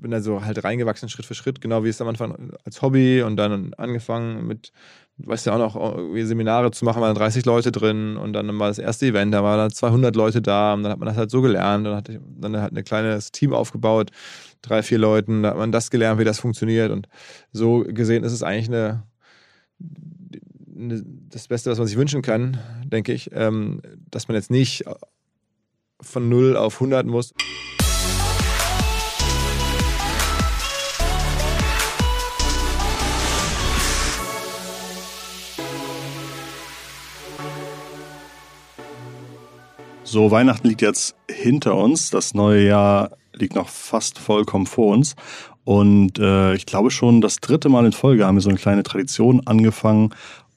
bin da so halt reingewachsen, Schritt für Schritt, genau wie es am Anfang als Hobby und dann angefangen mit, weißt ja auch noch, Seminare zu machen, waren 30 Leute drin und dann war das erste Event, da waren da 200 Leute da und dann hat man das halt so gelernt, dann hatte ich dann halt ein kleines Team aufgebaut, drei, vier Leuten, da hat man das gelernt, wie das funktioniert und so gesehen ist es eigentlich eine, eine das Beste, was man sich wünschen kann, denke ich, ähm, dass man jetzt nicht von 0 auf 100 muss. So, Weihnachten liegt jetzt hinter uns. Das neue Jahr liegt noch fast vollkommen vor uns. Und äh, ich glaube schon, das dritte Mal in Folge haben wir so eine kleine Tradition angefangen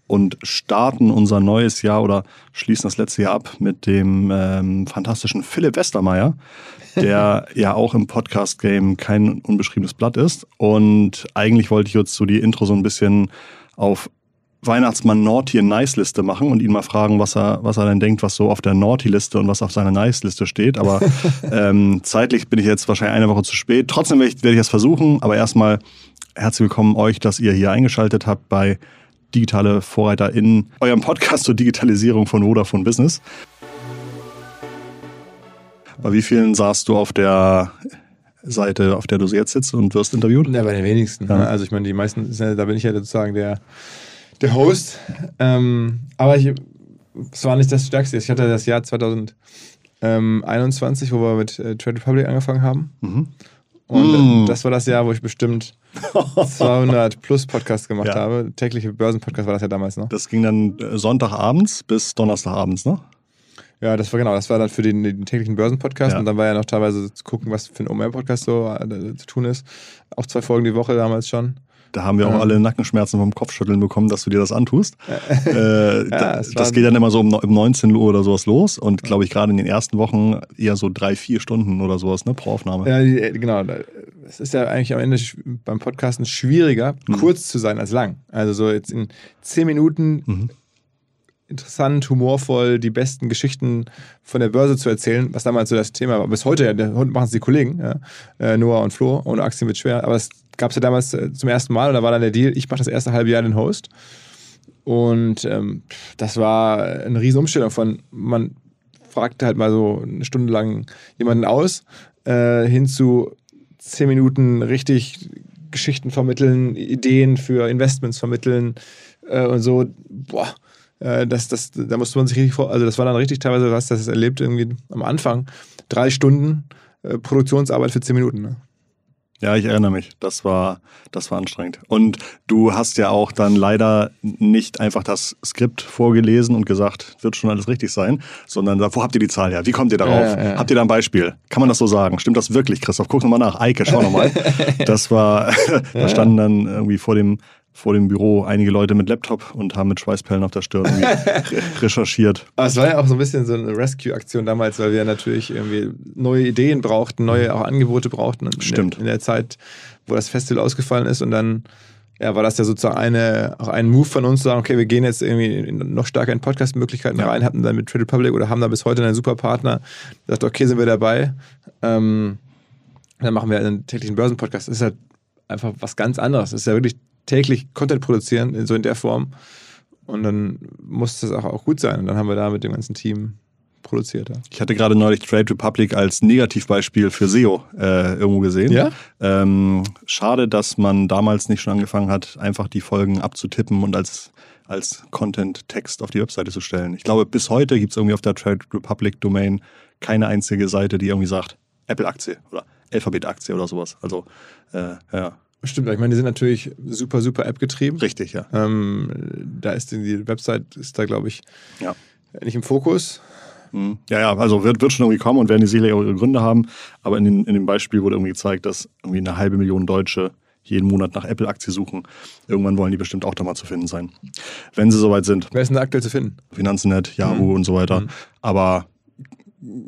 und starten unser neues Jahr oder schließen das letzte Jahr ab mit dem ähm, fantastischen Philipp Westermeier, der ja auch im Podcast-Game kein unbeschriebenes Blatt ist. Und eigentlich wollte ich jetzt so die Intro so ein bisschen auf Weihnachtsmann Naughty and Nice Liste machen und ihn mal fragen, was er, was er denn denkt, was so auf der Naughty Liste und was auf seiner Nice Liste steht. Aber ähm, zeitlich bin ich jetzt wahrscheinlich eine Woche zu spät. Trotzdem werde ich, werde ich das versuchen. Aber erstmal herzlich willkommen euch, dass ihr hier eingeschaltet habt bei Digitale Vorreiter in eurem Podcast zur Digitalisierung von Vodafone Business. Bei wie vielen saßt du auf der Seite, auf der du jetzt sitzt und wirst interviewt? Ja, bei den wenigsten. Ja. Also ich meine, die meisten, da bin ich ja sozusagen der der Host. Ähm, aber ich, es war nicht das Stärkste. Ich hatte das Jahr 2021, wo wir mit äh, Trade Republic angefangen haben. Mhm. Und mm. das war das Jahr, wo ich bestimmt 200 plus Podcasts gemacht ja. habe. Tägliche Börsenpodcast war das ja damals noch. Das ging dann äh, Sonntagabends bis Donnerstagabends, ne? Ja, das war genau, das war dann für den, den täglichen Börsenpodcast ja. und dann war ja noch teilweise zu gucken, was für ein OMR-Podcast so äh, zu tun ist. Auch zwei Folgen die Woche damals schon. Da haben wir auch alle Nackenschmerzen vom Kopfschütteln bekommen, dass du dir das antust. äh, ja, das, das geht dann immer so um, um 19 Uhr oder sowas los und glaube ich gerade in den ersten Wochen eher so drei, vier Stunden oder sowas ne, pro Aufnahme. Ja, äh, genau. Es ist ja eigentlich am Ende beim Podcasten schwieriger, mhm. kurz zu sein als lang. Also so jetzt in zehn Minuten mhm interessant, humorvoll die besten Geschichten von der Börse zu erzählen, was damals so das Thema war. Bis heute, ja, machen es die Kollegen, ja, äh, Noah und Flo, ohne Aktien wird schwer, aber das gab es ja damals äh, zum ersten Mal und da war dann der Deal, ich mache das erste halbe Jahr den Host. Und ähm, das war eine riesen Umstellung von, man fragte halt mal so eine Stunde lang jemanden aus, äh, hin zu zehn Minuten richtig Geschichten vermitteln, Ideen für Investments vermitteln äh, und so. Boah, äh, das, das, da musste man sich richtig vor, also das war dann richtig teilweise was, das erlebt irgendwie am Anfang. Drei Stunden äh, Produktionsarbeit für zehn Minuten. Ne? Ja, ich erinnere mich. Das war, das war anstrengend. Und du hast ja auch dann leider nicht einfach das Skript vorgelesen und gesagt, wird schon alles richtig sein, sondern wo habt ihr die Zahl her? Wie kommt ihr darauf? Ja, ja. Habt ihr da ein Beispiel? Kann man das so sagen? Stimmt das wirklich, Christoph? Guck nochmal nach. Eike, schau nochmal. das war, da standen dann irgendwie vor dem vor dem Büro einige Leute mit Laptop und haben mit Schweißperlen auf der Stirn recherchiert. Aber es war ja auch so ein bisschen so eine Rescue-Aktion damals, weil wir natürlich irgendwie neue Ideen brauchten, neue auch Angebote brauchten. Stimmt. In der, in der Zeit, wo das Festival ausgefallen ist und dann ja, war das ja sozusagen eine, auch ein Move von uns, zu sagen, okay, wir gehen jetzt irgendwie noch stärker in Podcast-Möglichkeiten ja. rein, hatten dann mit Trade Republic oder haben da bis heute einen super Partner, gesagt, okay, sind wir dabei. Ähm, dann machen wir einen täglichen Börsenpodcast. Das ist halt einfach was ganz anderes. Das ist ja wirklich täglich Content produzieren, so in der Form. Und dann muss das auch, auch gut sein. Und dann haben wir da mit dem ganzen Team produziert. Ja. Ich hatte gerade neulich Trade Republic als Negativbeispiel für SEO äh, irgendwo gesehen. Ja? Ähm, schade, dass man damals nicht schon angefangen hat, einfach die Folgen abzutippen und als, als Content-Text auf die Webseite zu stellen. Ich glaube, bis heute gibt es irgendwie auf der Trade Republic Domain keine einzige Seite, die irgendwie sagt, Apple-Aktie oder Alphabet-Aktie oder sowas. Also, äh, ja. Stimmt, ich meine, die sind natürlich super, super App getrieben. Richtig, ja. Ähm, da ist die, Website, ist da, glaube ich, ja. nicht im Fokus. Mhm. Ja, ja, also wird, wird schon irgendwie kommen und werden die Seele ihre Gründe haben. Aber in, den, in dem Beispiel wurde irgendwie gezeigt, dass irgendwie eine halbe Million Deutsche jeden Monat nach Apple-Aktie suchen. Irgendwann wollen die bestimmt auch da mal zu finden sein. Wenn sie soweit sind. Wer ist denn aktuell zu finden? Finanznet, Yahoo mhm. und so weiter. Mhm. Aber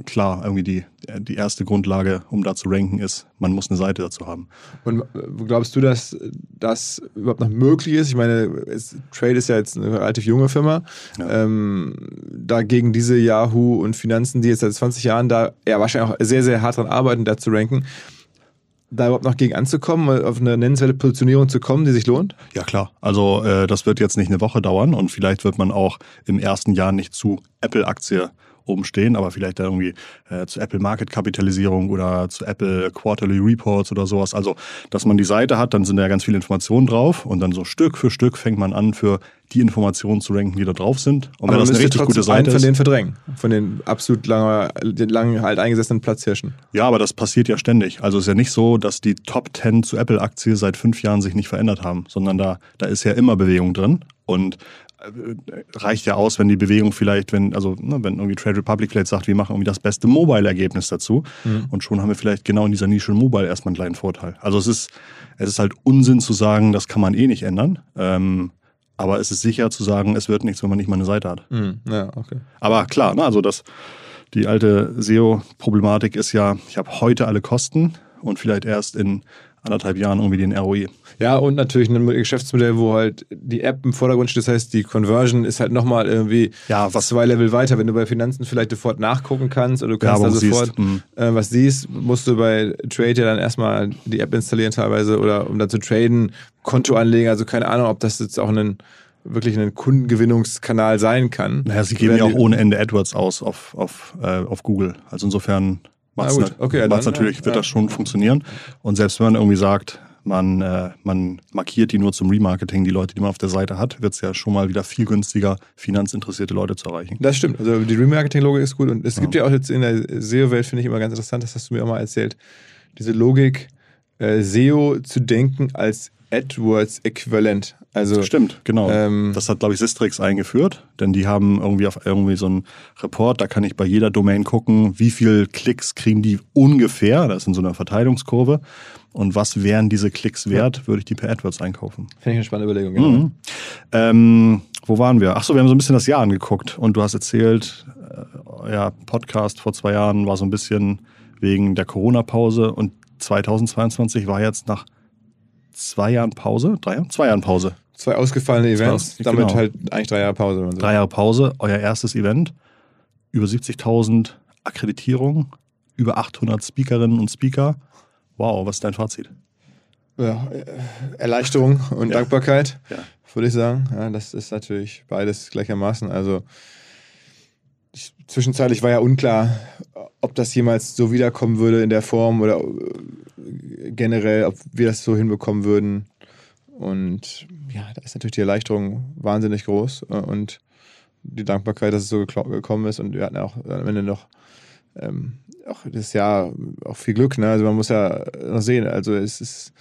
klar, irgendwie die, die erste Grundlage, um da zu ranken, ist, man muss eine Seite dazu haben. Und glaubst du, dass das überhaupt noch möglich ist? Ich meine, es, Trade ist ja jetzt eine relativ junge Firma. Ja. Ähm, dagegen diese Yahoo und Finanzen, die jetzt seit 20 Jahren da ja wahrscheinlich auch sehr, sehr hart dran arbeiten, da zu ranken. da überhaupt noch gegen anzukommen, auf eine nennenswerte Positionierung zu kommen, die sich lohnt? Ja, klar. Also äh, das wird jetzt nicht eine Woche dauern und vielleicht wird man auch im ersten Jahr nicht zu Apple-Aktie oben stehen, aber vielleicht da irgendwie äh, zu Apple Market Kapitalisierung oder zu Apple Quarterly Reports oder sowas. Also, dass man die Seite hat, dann sind da ja ganz viele Informationen drauf und dann so Stück für Stück fängt man an, für die Informationen zu ranken, die da drauf sind. Und aber wenn das eine richtig gute Seite ist. von den verdrängen, von den absolut lange, den langen halt eingesessenen Platzhirschen. Ja, aber das passiert ja ständig. Also es ist ja nicht so, dass die Top 10 zu Apple-Aktie seit fünf Jahren sich nicht verändert haben, sondern da, da ist ja immer Bewegung drin. Und reicht ja aus, wenn die Bewegung vielleicht, wenn, also ne, wenn irgendwie Trade Republic vielleicht sagt, wir machen irgendwie das beste Mobile-Ergebnis dazu mhm. und schon haben wir vielleicht genau in dieser Nische Mobile erstmal einen kleinen Vorteil. Also es ist, es ist halt Unsinn zu sagen, das kann man eh nicht ändern. Ähm, aber es ist sicher zu sagen, es wird nichts, wenn man nicht mal eine Seite hat. Mhm. Ja, okay. Aber klar, ne, also das, die alte SEO-Problematik ist ja, ich habe heute alle Kosten und vielleicht erst in anderthalb Jahren irgendwie den ROI. Ja, und natürlich ein Geschäftsmodell, wo halt die App im Vordergrund steht. Das heißt, die Conversion ist halt nochmal irgendwie ja, was zwei Level weiter. Wenn du bei Finanzen vielleicht sofort nachgucken kannst oder du kannst ja, da sofort siehst. Äh, was siehst, musst du bei Trade ja dann erstmal die App installieren teilweise oder um da zu traden, Konto anlegen. Also keine Ahnung, ob das jetzt auch ein wirklich ein Kundengewinnungskanal sein kann. Naja, sie geben ja auch ohne Ende AdWords aus auf, auf, äh, auf Google. Also insofern macht's, Na gut. Okay, macht's natürlich, wird ja. das schon funktionieren. Und selbst wenn man irgendwie sagt, man, äh, man markiert die nur zum Remarketing, die Leute, die man auf der Seite hat, wird es ja schon mal wieder viel günstiger, finanzinteressierte Leute zu erreichen. Das stimmt. Also die Remarketing-Logik ist gut. Und es ja. gibt ja auch jetzt in der SEO-Welt, finde ich immer ganz interessant, das hast du mir auch mal erzählt, diese Logik, äh, SEO zu denken als AdWords-Äquivalent. Also, Stimmt, genau. Ähm, das hat, glaube ich, Sistrix eingeführt, denn die haben irgendwie auf irgendwie so einen Report, da kann ich bei jeder Domain gucken, wie viel Klicks kriegen die ungefähr, das ist in so einer Verteilungskurve. Und was wären diese Klicks wert, würde ich die per AdWords einkaufen. Finde ich eine spannende Überlegung, genau. Mhm. Ähm, wo waren wir? Achso, wir haben so ein bisschen das Jahr angeguckt und du hast erzählt, äh, ja, Podcast vor zwei Jahren war so ein bisschen wegen der Corona-Pause und 2022 war jetzt nach zwei Jahren Pause, drei Jahren? Zwei Jahren Pause. Zwei ausgefallene Events, zwei, damit genau. halt eigentlich drei Jahre Pause. So. Drei Jahre Pause, euer erstes Event, über 70.000 Akkreditierungen, über 800 Speakerinnen und Speaker. Wow, was ist dein Fazit? Ja, Erleichterung und ja. Dankbarkeit, ja. würde ich sagen. Ja, das ist natürlich beides gleichermaßen. Also ich, zwischenzeitlich war ja unklar, ob das jemals so wiederkommen würde in der Form oder äh, generell, ob wir das so hinbekommen würden. Und ja, da ist natürlich die Erleichterung wahnsinnig groß äh, und die Dankbarkeit, dass es so gekommen ist. Und wir hatten auch am Ende noch ähm, auch das Jahr auch viel Glück. Ne? Also man muss ja noch sehen, also es ist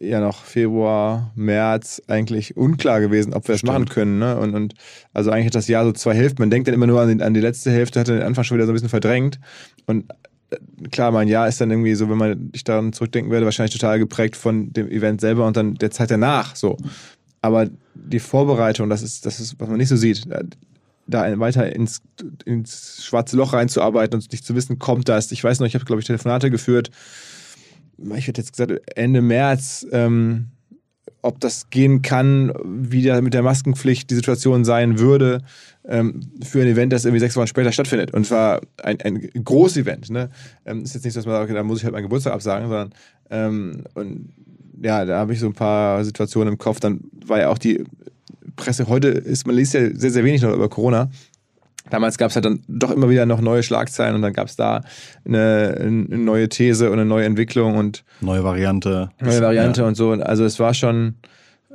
ja noch Februar, März eigentlich unklar gewesen, ob wir es machen können. Ne? Und, und also eigentlich hat das Jahr so zwei Hälften. Man denkt dann immer nur an die, an die letzte Hälfte, hat den Anfang schon wieder so ein bisschen verdrängt. Und äh, klar, mein Jahr ist dann irgendwie so, wenn man ich daran zurückdenken werde, wahrscheinlich total geprägt von dem Event selber und dann der Zeit danach. So. Aber die Vorbereitung, das ist, das ist, was man nicht so sieht, da weiter ins, ins schwarze Loch reinzuarbeiten und nicht zu wissen, kommt das. Ich weiß noch, ich habe, glaube ich, Telefonate geführt ich hätte jetzt gesagt, Ende März, ähm, ob das gehen kann, wie da mit der Maskenpflicht die Situation sein würde ähm, für ein Event, das irgendwie sechs Wochen später stattfindet. Und zwar ein, ein großes Event. Ne? Ähm, ist jetzt nicht so, dass man sagt, okay, da muss ich halt meinen Geburtstag absagen, sondern ähm, und ja, da habe ich so ein paar Situationen im Kopf. Dann war ja auch die Presse, heute ist, man liest ja sehr, sehr wenig noch über Corona. Damals gab es halt dann doch immer wieder noch neue Schlagzeilen und dann gab es da eine, eine, neue These und eine neue Entwicklung und neue Variante. Neue Variante ja. und so. Also es war schon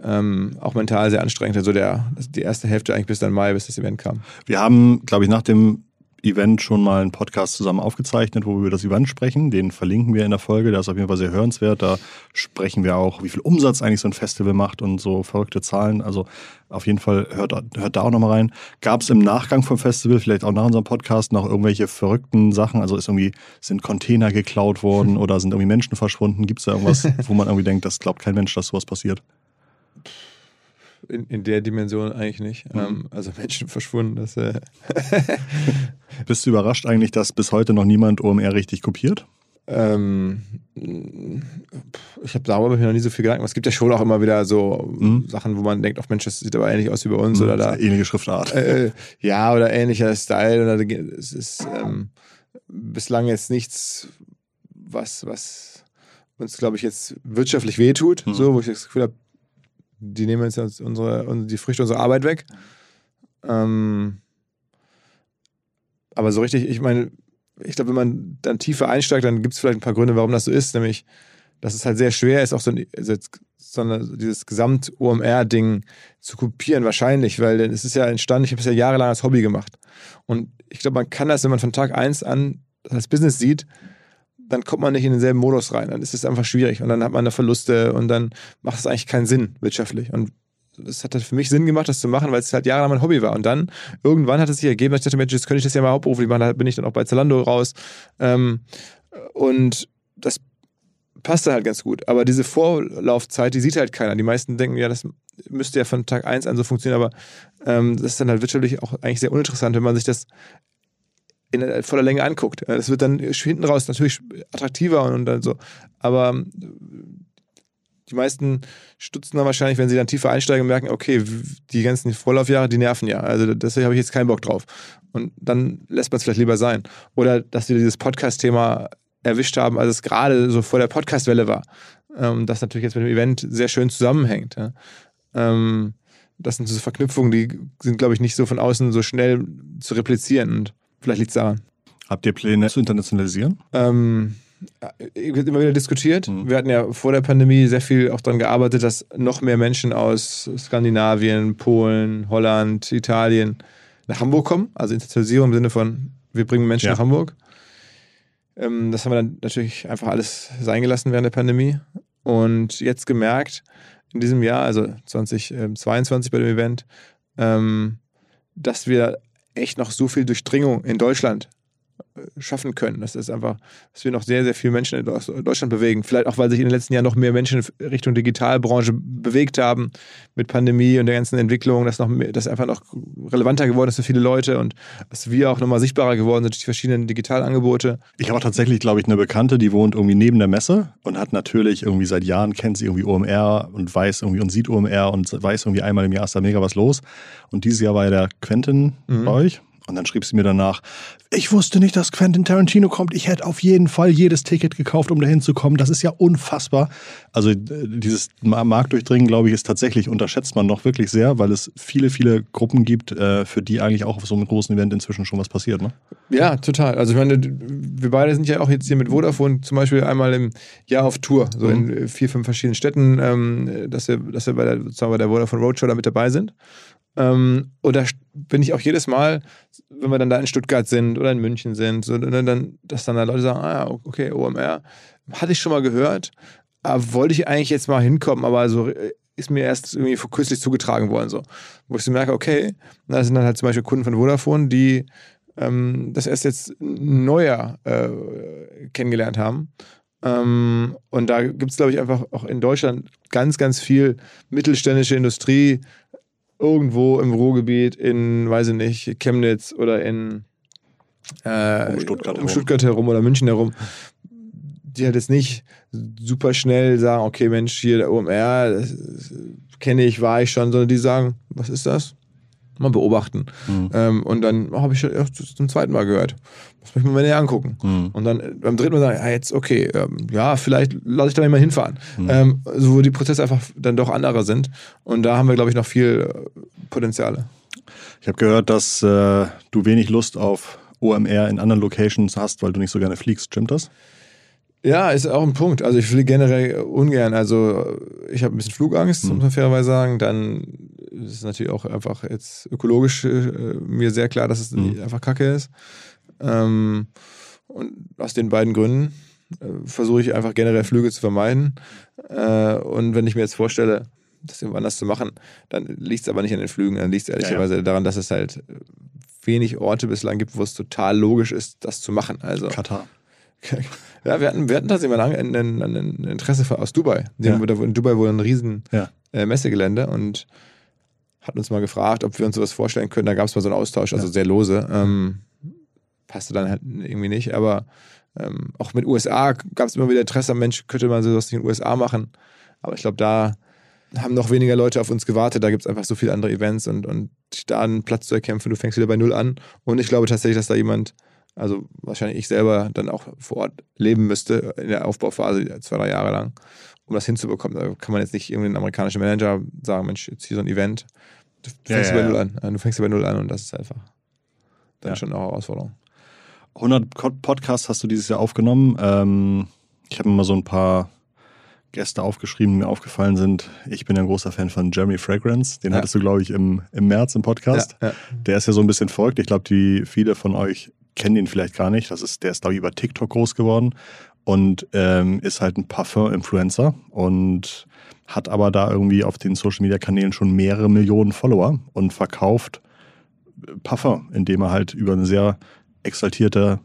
ähm, auch mental sehr anstrengend. Also der, die erste Hälfte eigentlich bis dann Mai, bis das Event kam. Wir haben, glaube ich, nach dem Event schon mal einen Podcast zusammen aufgezeichnet, wo wir über das Event sprechen. Den verlinken wir in der Folge. Der ist auf jeden Fall sehr hörenswert. Da sprechen wir auch, wie viel Umsatz eigentlich so ein Festival macht und so verrückte Zahlen. Also auf jeden Fall hört, hört da auch nochmal rein. Gab es im Nachgang vom Festival, vielleicht auch nach unserem Podcast, noch irgendwelche verrückten Sachen? Also ist irgendwie, sind Container geklaut worden oder sind irgendwie Menschen verschwunden? Gibt es da irgendwas, wo man irgendwie denkt, das glaubt kein Mensch, dass sowas passiert? In, in der Dimension eigentlich nicht. Mhm. Ähm, also Menschen verschwunden. Das, äh Bist du überrascht eigentlich, dass bis heute noch niemand OMR richtig kopiert? Ähm, ich habe darüber noch nie so viel Gedanken. Es gibt ja schon auch immer wieder so mhm. Sachen, wo man denkt, auf Mensch, das sieht aber ähnlich aus wie bei uns mhm, oder da. Ähnliche Schriftart. Äh, ja, oder ähnlicher Style. Oder es ist ähm, bislang jetzt nichts, was, was uns, glaube ich, jetzt wirtschaftlich wehtut, mhm. so, wo ich das Gefühl habe, die nehmen jetzt unsere, die Früchte unserer Arbeit weg. Ähm, aber so richtig, ich meine, ich glaube, wenn man dann tiefer einsteigt, dann gibt es vielleicht ein paar Gründe, warum das so ist, nämlich, dass es halt sehr schwer ist, auch so, ein, so eine, dieses Gesamt-OMR-Ding zu kopieren, wahrscheinlich, weil es ist ja entstanden, ich habe es ja jahrelang als Hobby gemacht. Und ich glaube, man kann das, wenn man von Tag 1 an das als Business sieht, dann kommt man nicht in denselben Modus rein. Dann ist es einfach schwierig und dann hat man da Verluste und dann macht es eigentlich keinen Sinn wirtschaftlich. Und es hat halt für mich Sinn gemacht, das zu machen, weil es halt jahrelang mein Hobby war. Und dann, irgendwann hat es sich ergeben, dass ich dachte, Mensch, jetzt könnte ich das ja mal hauptberuflich machen. Da bin ich dann auch bei Zalando raus. Ähm, und das passte halt ganz gut. Aber diese Vorlaufzeit, die sieht halt keiner. Die meisten denken, ja, das müsste ja von Tag 1 an so funktionieren, aber ähm, das ist dann halt wirtschaftlich auch eigentlich sehr uninteressant, wenn man sich das in voller Länge anguckt. Das wird dann hinten raus natürlich attraktiver und, dann so. Aber ähm, die meisten stutzen dann wahrscheinlich, wenn sie dann tiefer einsteigen merken, okay, die ganzen Vorlaufjahre, die nerven ja. Also deswegen habe ich jetzt keinen Bock drauf. Und dann lässt man es vielleicht lieber sein. Oder dass wir dieses Podcast-Thema erwischt haben, als es gerade so vor der Podcast-Welle war. Ähm, das natürlich jetzt mit dem Event sehr schön zusammenhängt. Ähm, das sind so Verknüpfungen, die sind, glaube ich, nicht so von außen so schnell zu replizieren. Und vielleicht liegt es daran. Habt ihr Pläne zu internationalisieren? Ähm, wird immer wieder diskutiert. Mhm. Wir hatten ja vor der Pandemie sehr viel auch daran gearbeitet, dass noch mehr Menschen aus Skandinavien, Polen, Holland, Italien nach Hamburg kommen. Also Internationalisierung im Sinne von, wir bringen Menschen ja. nach Hamburg. Ähm, das haben wir dann natürlich einfach alles sein gelassen während der Pandemie. Und jetzt gemerkt, in diesem Jahr, also 2022 bei dem Event, ähm, dass wir echt noch so viel Durchdringung in Deutschland schaffen können. Das ist einfach, dass wir noch sehr, sehr viele Menschen in Deutschland bewegen. Vielleicht auch, weil sich in den letzten Jahren noch mehr Menschen Richtung Digitalbranche bewegt haben mit Pandemie und der ganzen Entwicklung, dass noch mehr, dass einfach noch relevanter geworden ist für viele Leute und dass wir auch nochmal sichtbarer geworden sind durch die verschiedenen Digitalangebote. Ich habe auch tatsächlich, glaube ich, eine Bekannte, die wohnt irgendwie neben der Messe und hat natürlich irgendwie seit Jahren kennt sie irgendwie OMR und weiß irgendwie und sieht OMR und weiß irgendwie einmal im Jahr ist da mega was los. Und dieses Jahr war ja der Quentin mhm. bei euch und dann schrieb sie mir danach, ich wusste nicht, dass Quentin Tarantino kommt. Ich hätte auf jeden Fall jedes Ticket gekauft, um dahin zu kommen. Das ist ja unfassbar. Also äh, dieses Marktdurchdringen, glaube ich, ist tatsächlich, unterschätzt man noch wirklich sehr, weil es viele, viele Gruppen gibt, äh, für die eigentlich auch auf so einem großen Event inzwischen schon was passiert. Ne? Ja, total. Also ich meine, wir beide sind ja auch jetzt hier mit Vodafone zum Beispiel einmal im Jahr auf Tour, so mhm. in vier, fünf verschiedenen Städten, ähm, dass wir, dass wir bei der, bei der Vodafone Roadshow da mit dabei sind. Ähm, und da bin ich auch jedes Mal, wenn wir dann da in Stuttgart sind oder in München sind, so, dann, dass dann da Leute sagen, ah, okay, OMR, hatte ich schon mal gehört, aber wollte ich eigentlich jetzt mal hinkommen, aber so äh, ist mir erst irgendwie kürzlich zugetragen worden, so. Wo ich so merke, okay, da sind dann halt zum Beispiel Kunden von Vodafone, die ähm, das erst jetzt neuer äh, kennengelernt haben. Ähm, und da gibt es, glaube ich, einfach auch in Deutschland ganz, ganz viel mittelständische Industrie, irgendwo im Ruhrgebiet in, weiß ich nicht, Chemnitz oder in äh, um, Stuttgart, um Stuttgart herum oder München herum, die halt jetzt nicht super schnell sagen, okay, Mensch, hier der OMR, kenne ich, war ich schon, sondern die sagen, was ist das? Mal beobachten. Mhm. Ähm, und dann habe ich ja, zum zweiten Mal gehört. Muss mich mal näher angucken. Mhm. Und dann äh, beim dritten Mal sagen, ja, jetzt, okay, ähm, ja, vielleicht lasse ich da mal hinfahren. Mhm. Ähm, also wo die Prozesse einfach dann doch andere sind. Und da haben wir, glaube ich, noch viel äh, Potenziale. Ich habe gehört, dass äh, du wenig Lust auf OMR in anderen Locations hast, weil du nicht so gerne fliegst. Stimmt das? Ja, ist auch ein Punkt. Also ich fliege generell ungern. Also ich habe ein bisschen Flugangst, mhm. muss man fairerweise sagen. Dann ist es natürlich auch einfach jetzt ökologisch äh, mir sehr klar, dass es mhm. einfach Kacke ist. Ähm, und aus den beiden Gründen äh, versuche ich einfach generell Flüge zu vermeiden. Äh, und wenn ich mir jetzt vorstelle, das irgendwo anders zu machen, dann liegt es aber nicht an den Flügen, dann liegt es ehrlicherweise ja, ja. daran, dass es halt wenig Orte bislang gibt, wo es total logisch ist, das zu machen. Also Katar. Ja, wir hatten, wir hatten tatsächlich mal ein, ein, ein Interesse aus Dubai. Ja. In Dubai wurde ein riesen äh, Messegelände und hatten uns mal gefragt, ob wir uns sowas vorstellen können. Da gab es mal so einen Austausch, also ja. sehr lose. Ähm, passte dann halt irgendwie nicht, aber ähm, auch mit USA gab es immer wieder Interesse am Mensch, könnte man sowas in den USA machen. Aber ich glaube, da haben noch weniger Leute auf uns gewartet. Da gibt es einfach so viele andere Events und, und da einen Platz zu erkämpfen, du fängst wieder bei Null an. Und ich glaube tatsächlich, dass da jemand Also wahrscheinlich ich selber dann auch vor Ort leben müsste in der Aufbauphase zwei, drei Jahre lang, um das hinzubekommen. Da kann man jetzt nicht irgendwie einen amerikanischen Manager sagen, Mensch, jetzt hier so ein Event. Du fängst ja, ja, bei Null an. Du fängst bei Null an und das ist einfach dann ja. schon eine Herausforderung. 100 Podcasts hast du dieses Jahr aufgenommen. Ähm, ich habe mir mal so ein paar Gäste aufgeschrieben, die mir aufgefallen sind. Ich bin ja ein großer Fan von Jeremy Fragrance. Den ja. hattest du, glaube ich, im, im März im Podcast. Ja, ja. Der ist ja so ein bisschen folgt. Ich glaube, die viele von euch kennen ihn vielleicht gar nicht. Das ist, der ist, glaube ich, über TikTok groß geworden und ähm, ist halt ein Parfum-Influencer und hat aber da irgendwie auf den Social-Media-Kanälen schon mehrere Millionen Follower und verkauft Parfum, indem er halt über eine sehr exaltierte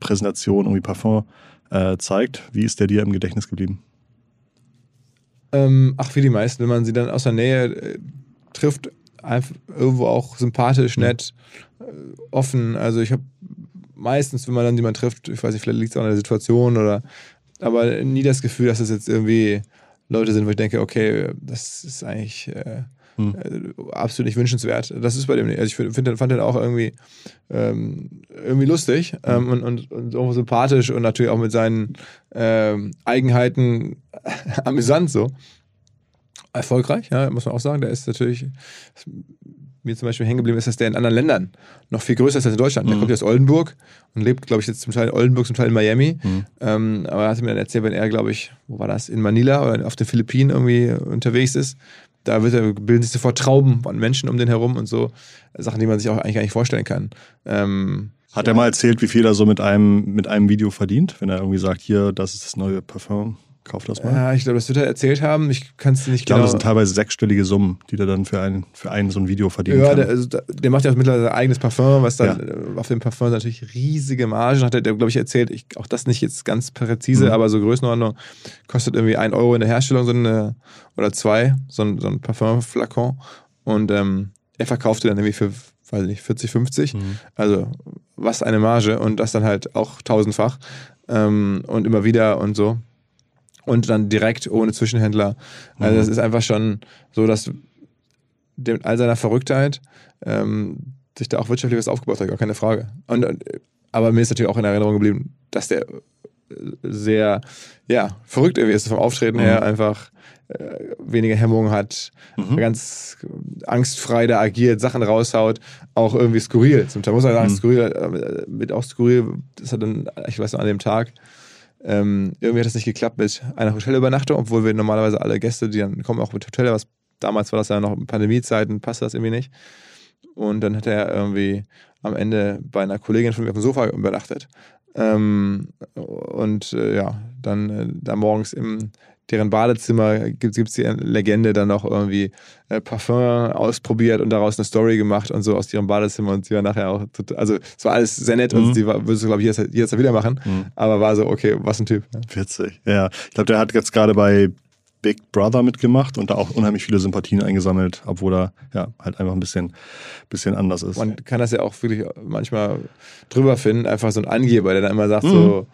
Präsentation irgendwie Parfum äh, zeigt. Wie ist der dir im Gedächtnis geblieben? Ähm, ach, wie die meisten, wenn man sie dann aus der Nähe äh, trifft, einfach irgendwo auch sympathisch, nett, äh, offen. Also ich habe meistens, wenn man dann jemanden trifft, ich weiß nicht, vielleicht liegt es auch an der Situation oder, aber nie das Gefühl, dass das jetzt irgendwie Leute sind, wo ich denke, okay, das ist eigentlich äh, hm. Äh, absolut nicht wünschenswert. Das ist bei dem nicht. Also ich find, fand den auch irgendwie, ähm, irgendwie lustig ähm, und, und, und auch sympathisch und natürlich auch mit seinen ähm, Eigenheiten amüsant so. Erfolgreich, ja, muss man auch sagen. Der ist natürlich, mir zum Beispiel hängen geblieben ist, dass der in anderen Ländern noch viel größer ist als in Deutschland. Der mhm. kommt ja aus Oldenburg und lebt, glaube ich, jetzt zum Teil in Oldenburg, zum Teil in Miami. Mhm. Ähm, aber er hat mir dann erzählt, wenn er, glaube ich, wo war das, in Manila oder auf den Philippinen irgendwie unterwegs ist, da wird er, bilden sich sofort Trauben an Menschen um den herum und so. Sachen, die man sich auch eigentlich gar nicht vorstellen kann. Ähm, Hat ja. er mal erzählt, wie viel er so mit einem, mit einem Video verdient, wenn er irgendwie sagt, hier, das ist das neue Parfum? Kauf das mal. Ja, ich glaube, das wird er erzählt haben. Ich kann es nicht ich genau. Ich glaube, das sind teilweise sechsstellige Summen, die der dann für ein, für ein so ein Video verdient. Ja, der, also, der, macht ja auch mittlerweile sein eigenes Parfum, was dann ja. auf dem Parfum natürlich riesige Margen hat. Der, glaube ich, erzählt, ich, auch das nicht jetzt ganz präzise, mhm. aber so Größenordnung, kostet irgendwie ein Euro in der Herstellung so eine, oder zwei, so ein, so ein Parfumflakon. Und ähm, er verkaufte dann irgendwie für, weiß nicht, 40, 50. Mhm. Also was eine Marge und das dann halt auch tausendfach ähm, und immer wieder und so und dann direkt ohne Zwischenhändler. Also das mhm. ist einfach schon so, dass mit all seiner Verrücktheit ähm, sich da auch wirtschaftlich was aufgebaut hat, gar keine Frage. Und, aber mir ist natürlich auch in Erinnerung geblieben, dass der sehr ja, verrückt irgendwie ist vom Auftreten mhm. her, einfach äh, weniger Hemmungen hat, mhm. ganz angstfrei da agiert, Sachen raushaut, auch irgendwie skurril. Zum Teil muss man sagen, mhm. skurril, äh, mit auch skurril, das hat dann, ich weiß noch, an dem Tag, ähm, irgendwie hat es nicht geklappt mit einer Hotelübernachtung, obwohl wir normalerweise alle Gäste, die dann kommen, auch mit Hotel, was damals war das ja noch in Pandemiezeiten, passte das irgendwie nicht. Und dann hat er irgendwie am Ende bei einer Kollegin von mir auf dem Sofa übernachtet. Ähm, und äh, ja, dann äh, da morgens im deren Badezimmer gibt es die Legende dann noch irgendwie äh, Parfum ausprobiert und daraus eine Story gemacht und so aus ihrem Badezimmer und sie war nachher auch, also es war alles sehr nett mhm. und sie würde es, glaube ich, jetzt, jetzt wieder machen, mhm. aber war so, okay, was ein Typ. Ja. Witzig, ja. Ich glaube, der hat jetzt gerade bei Big Brother mitgemacht und da auch unheimlich viele Sympathien eingesammelt, obwohl er ja halt einfach ein bisschen, bisschen anders ist. Man kann das ja auch wirklich manchmal drüber finden, einfach so ein Angeber, der dann immer sagt, mhm. so,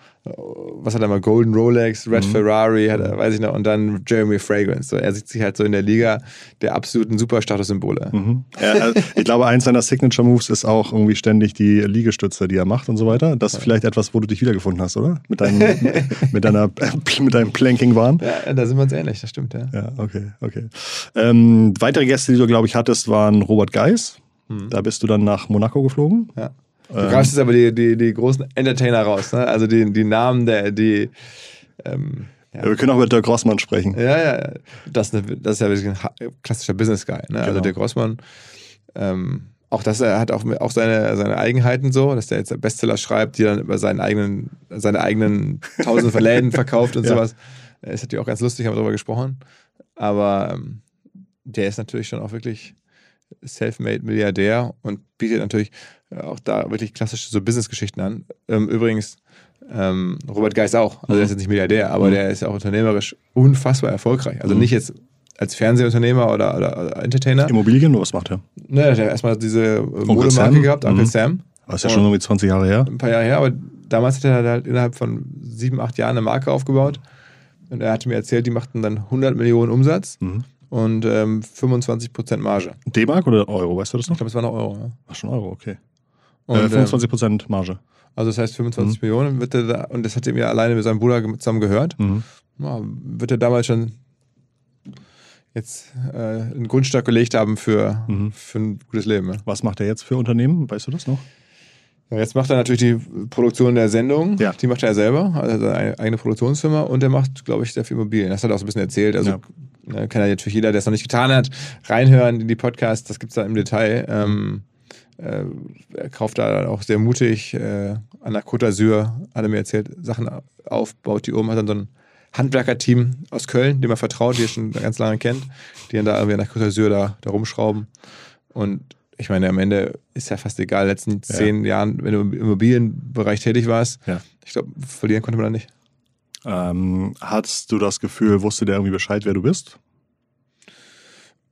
was hat er mal, Golden Rolex, Red mhm. Ferrari, hat er, weiß ich noch, und dann Jeremy Fragrance. So, er sieht sich halt so in der Liga der absoluten Superstatussymbole. Mhm. Ja, also ich glaube, eins seiner Signature Moves ist auch irgendwie ständig die Liegestütze, die er macht und so weiter. Das ist vielleicht etwas, wo du dich wiedergefunden hast, oder? Mit, deinem, mit, deiner, mit deinem Planking-Wahn. Ja, da sind wir uns ähnlich, das stimmt, ja. Ja, okay, okay. Ähm, weitere Gäste, die du, glaube ich, hattest, waren Robert Geis. Mhm. Da bist du dann nach Monaco geflogen. Ja. Du ähm, greifst jetzt aber die, die, die großen Entertainer raus, ne? Also die, die Namen der, die. Ähm, ja. ja. wir können auch mit Dirk Grossmann sprechen. Ja, ja. Das, das ist ja wirklich ein klassischer Business Guy. Ne? Also genau. Also Dirk Grossmann. Ähm, auch das, er hat auch, auch seine, seine Eigenheiten so, dass der jetzt Bestseller schreibt, die dann über seinen eigenen, seine eigenen tausend Verläden verkauft und ja. sowas. Ist natürlich auch ganz lustig, haben wir darüber gesprochen. Aber ähm, der ist natürlich schon auch wirklich self-made Milliardär und bietet natürlich äh, auch da wirklich klassische so Business-Geschichten an. Ähm, übrigens, ähm, Robert Geis auch. Also, der ist jetzt nicht Milliardär, aber mhm. der ist ja auch unternehmerisch unfassbar erfolgreich. Also, mhm. nicht jetzt als Fernsehunternehmer oder, oder, oder Entertainer. Immobilien, was macht er? Ne, der hat erstmal diese äh, Modemarke gehabt, Uncle mhm. Sam. Das ist ja schon irgendwie 20 Jahre her. Ein paar Jahre her, aber damals hat er halt innerhalb von sieben, acht Jahren eine Marke aufgebaut. Und er hatte mir erzählt, die machten dann 100 Millionen Umsatz. Mhm und ähm, 25% Marge. D-Mark oder Euro, weißt du das noch? Ich glaube, es war noch Euro. Ja. Ach, schon Euro, okay. Und, äh, 25% Marge. Also das heißt 25 mhm. Millionen wird er da, und das hat ihm ja alleine mit seinem Bruder zusammen gehört. Mhm. Ja, wird er damals schon jetzt äh, einen Grundstock gelegt haben für, mhm. für ein gutes Leben. Ja. Was macht er jetzt für Unternehmen? Weißt du das noch? Ja, jetzt macht er natürlich die Produktion der Sendung. Ja. Die macht er selber, also seine eigene Produktionsfirma. Und er macht, glaube ich, sehr viel Immobilien. Das hat er auch so ein bisschen erzählt. Also ja. Ne, kann er natürlich jeder, der es noch nicht getan hat, reinhören in die Podcasts. Das gibt es da im Detail. Ähm, äh, er kauft da auch sehr mutig äh, an der Côte d'Azur, hat er mir erzählt, Sachen auf, baut die um, hat dann so ein Handwerkerteam aus Köln, dem er vertraut, die er schon ganz lange kennt, die dann da irgendwie an der Côte d'Azur da, da rumschrauben. Und ich meine, am Ende ist ja fast egal, in den letzten zehn ja. Jahren, wenn du im Immobilienbereich tätig warst, ja. ich glaube, verlieren konnte man da nicht. Ähm, hattest du das Gefühl, wusste der irgendwie Bescheid, wer du bist?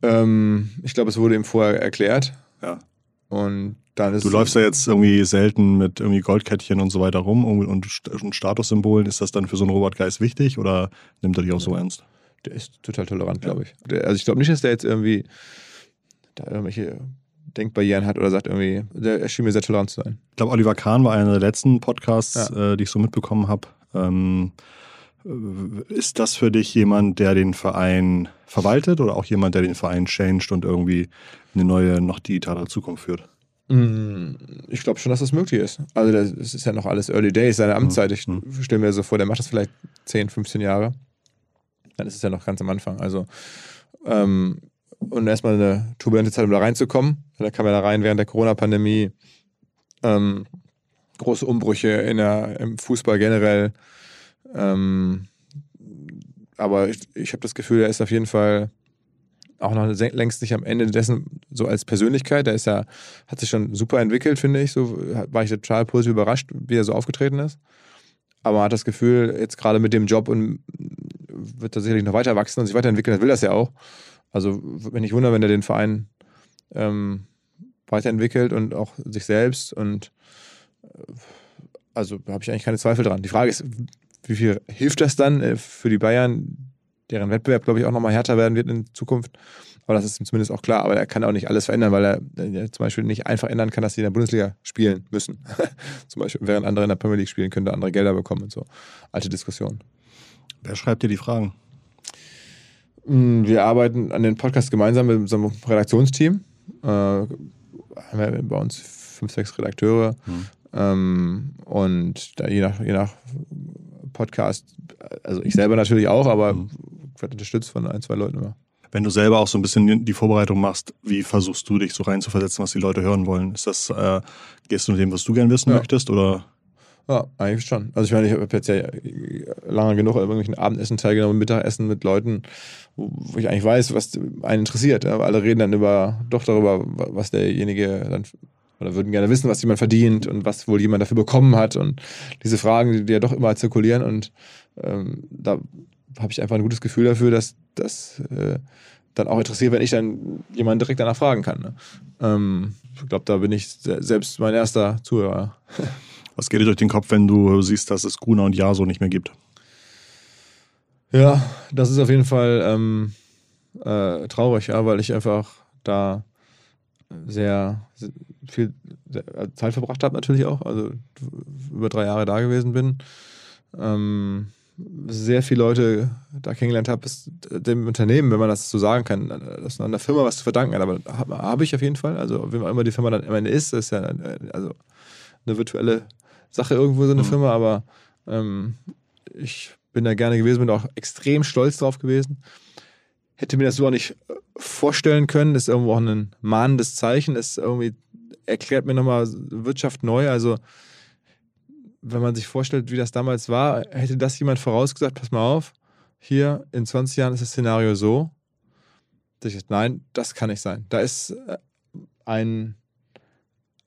Ähm, ich glaube, es wurde ihm vorher erklärt. Ja. Und dann ist du läufst ja jetzt irgendwie selten mit irgendwie Goldkettchen und so weiter rum und, und Statussymbolen. Ist das dann für so einen Robert Geist wichtig oder nimmt er dich auch so ernst? Der ist total tolerant, glaube ich. Der, also ich glaube nicht, dass der jetzt irgendwie da irgendwelche Denkbarrieren hat oder sagt irgendwie, der schien mir sehr tolerant zu sein. Ich glaube, Oliver Kahn war einer der letzten Podcasts, ja. äh, die ich so mitbekommen habe. Ähm, ist das für dich jemand, der den Verein verwaltet oder auch jemand, der den Verein changed und irgendwie eine neue, noch digitale Zukunft führt? Mm, ich glaube schon, dass das möglich ist. Also das ist ja noch alles Early Days, seine Amtszeit. Ich mhm. stelle mir so vor, der macht das vielleicht 10, 15 Jahre. Dann ist es ja noch ganz am Anfang. Also ähm, und erstmal eine turbulente Zeit, um da reinzukommen. Da kam er da rein während der Corona-Pandemie. Ähm, große Umbrüche in der, im Fußball generell. Ähm, aber ich, ich habe das Gefühl, er ist auf jeden Fall auch noch längst nicht am Ende dessen so als Persönlichkeit. Der ist ja, hat sich schon super entwickelt, finde ich. So war ich total positiv überrascht, wie er so aufgetreten ist. Aber man hat das Gefühl, jetzt gerade mit dem Job und wird er sicherlich noch weiter wachsen und sich weiterentwickeln. Das will das ja auch. Also, wenn ich wundere, wenn er den Verein ähm, weiterentwickelt und auch sich selbst und äh, also habe ich eigentlich keine Zweifel dran. Die Frage ist, wie viel hilft das dann äh, für die Bayern, deren Wettbewerb, glaube ich, auch nochmal härter werden wird in Zukunft? Aber das ist zumindest auch klar. Aber er kann auch nicht alles verändern, weil er, er zum Beispiel nicht einfach ändern kann, dass sie in der Bundesliga spielen müssen. zum Beispiel, während andere in der Premier League spielen können, da andere Gelder bekommen und so. Alte Diskussion. Wer schreibt dir die Fragen? Hm, wir arbeiten an den Podcast gemeinsam mit unserem Redaktionsteam. Äh, haben wir bei uns fünf, sechs Redakteure. Mhm. Ähm, und da je nach, je nach Podcast, also ich selber natürlich auch, aber mhm. werde unterstützt von ein, zwei Leuten immer. Wenn du selber auch so ein bisschen die Vorbereitung machst, wie versuchst du dich so reinzuversetzen, was die Leute hören wollen? Ist das, äh, gehst du mit dem, was du gern wissen ja. möchtest oder? Ja, eigentlich schon. Also ich meine, ich habe jetzt ja lange genug an irgendwelchen Abendessen teilgenommen, Mittagessen mit Leuten, wo ich eigentlich weiß, was einen interessiert. Aber alle reden dann über, doch darüber, was derjenige dann oder würden gerne wissen, was jemand verdient und was wohl jemand dafür bekommen hat und diese Fragen, die, die ja doch immer zirkulieren und ähm, da habe ich einfach ein gutes Gefühl dafür, dass das äh, dann auch interessiert, wenn ich dann jemanden direkt danach fragen kann. Ne? Ähm, ich glaube, da bin ich selbst mein erster Zuhörer. Was geht dir durch den Kopf, wenn du siehst, dass es Gruner und Jaso nicht mehr gibt? Ja, das ist auf jeden Fall ähm, äh, traurig, ja, weil ich einfach da sehr, viel Zeit verbracht habe, natürlich auch. Also über drei Jahre da gewesen bin. Ähm, sehr viele Leute da kennengelernt habe, ist dem Unternehmen, wenn man das so sagen kann, dass man an der Firma was zu verdanken hat. Aber habe hab ich auf jeden Fall. Also, wie man immer die Firma dann am Ende ist, ist ja also eine virtuelle Sache irgendwo so eine mhm. Firma, aber ähm, ich bin da gerne gewesen, bin auch extrem stolz drauf gewesen. Hätte mir das so auch nicht äh, vorstellen können. Das ist irgendwo auch ein mahnendes Zeichen. Das irgendwie erklärt mir nochmal Wirtschaft neu. Also, wenn man sich vorstellt, wie das damals war, hätte das jemand vorausgesagt, pass mal auf, hier in 20 Jahren ist das Szenario so. Dass ich, nein, das kann nicht sein. Da ist äh, ein,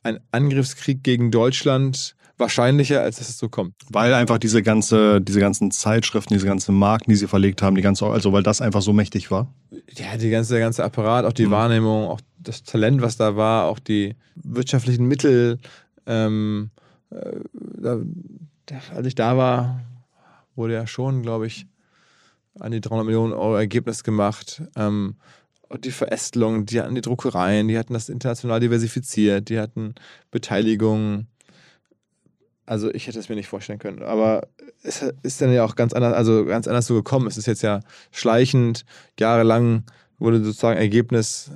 ein Angriffskrieg gegen Deutschland wahrscheinlicher, als dass es so kommt. Weil einfach diese ganze, diese ganzen Zeitschriften, diese ganzen Marken, die sie verlegt haben, die ganze, also weil das einfach so mächtig war. Ja, die ganze, der ganze Apparat, auch die mhm. Wahrnehmung, auch das Talent, was da war, auch die wirtschaftlichen Mittel. Ähm, äh, da, als ich da war, wurde ja schon, glaube ich, an die 300 Millionen Euro Ergebnis gemacht. Ähm, die Verästelung, die hatten die Druckereien, die hatten das international diversifiziert, die hatten Beteiligung. Also ich hätte es mir nicht vorstellen können. Aber es ist dann ja auch ganz anders, also ganz anders so gekommen. Es ist jetzt ja schleichend, jahrelang wurde sozusagen Ergebnis,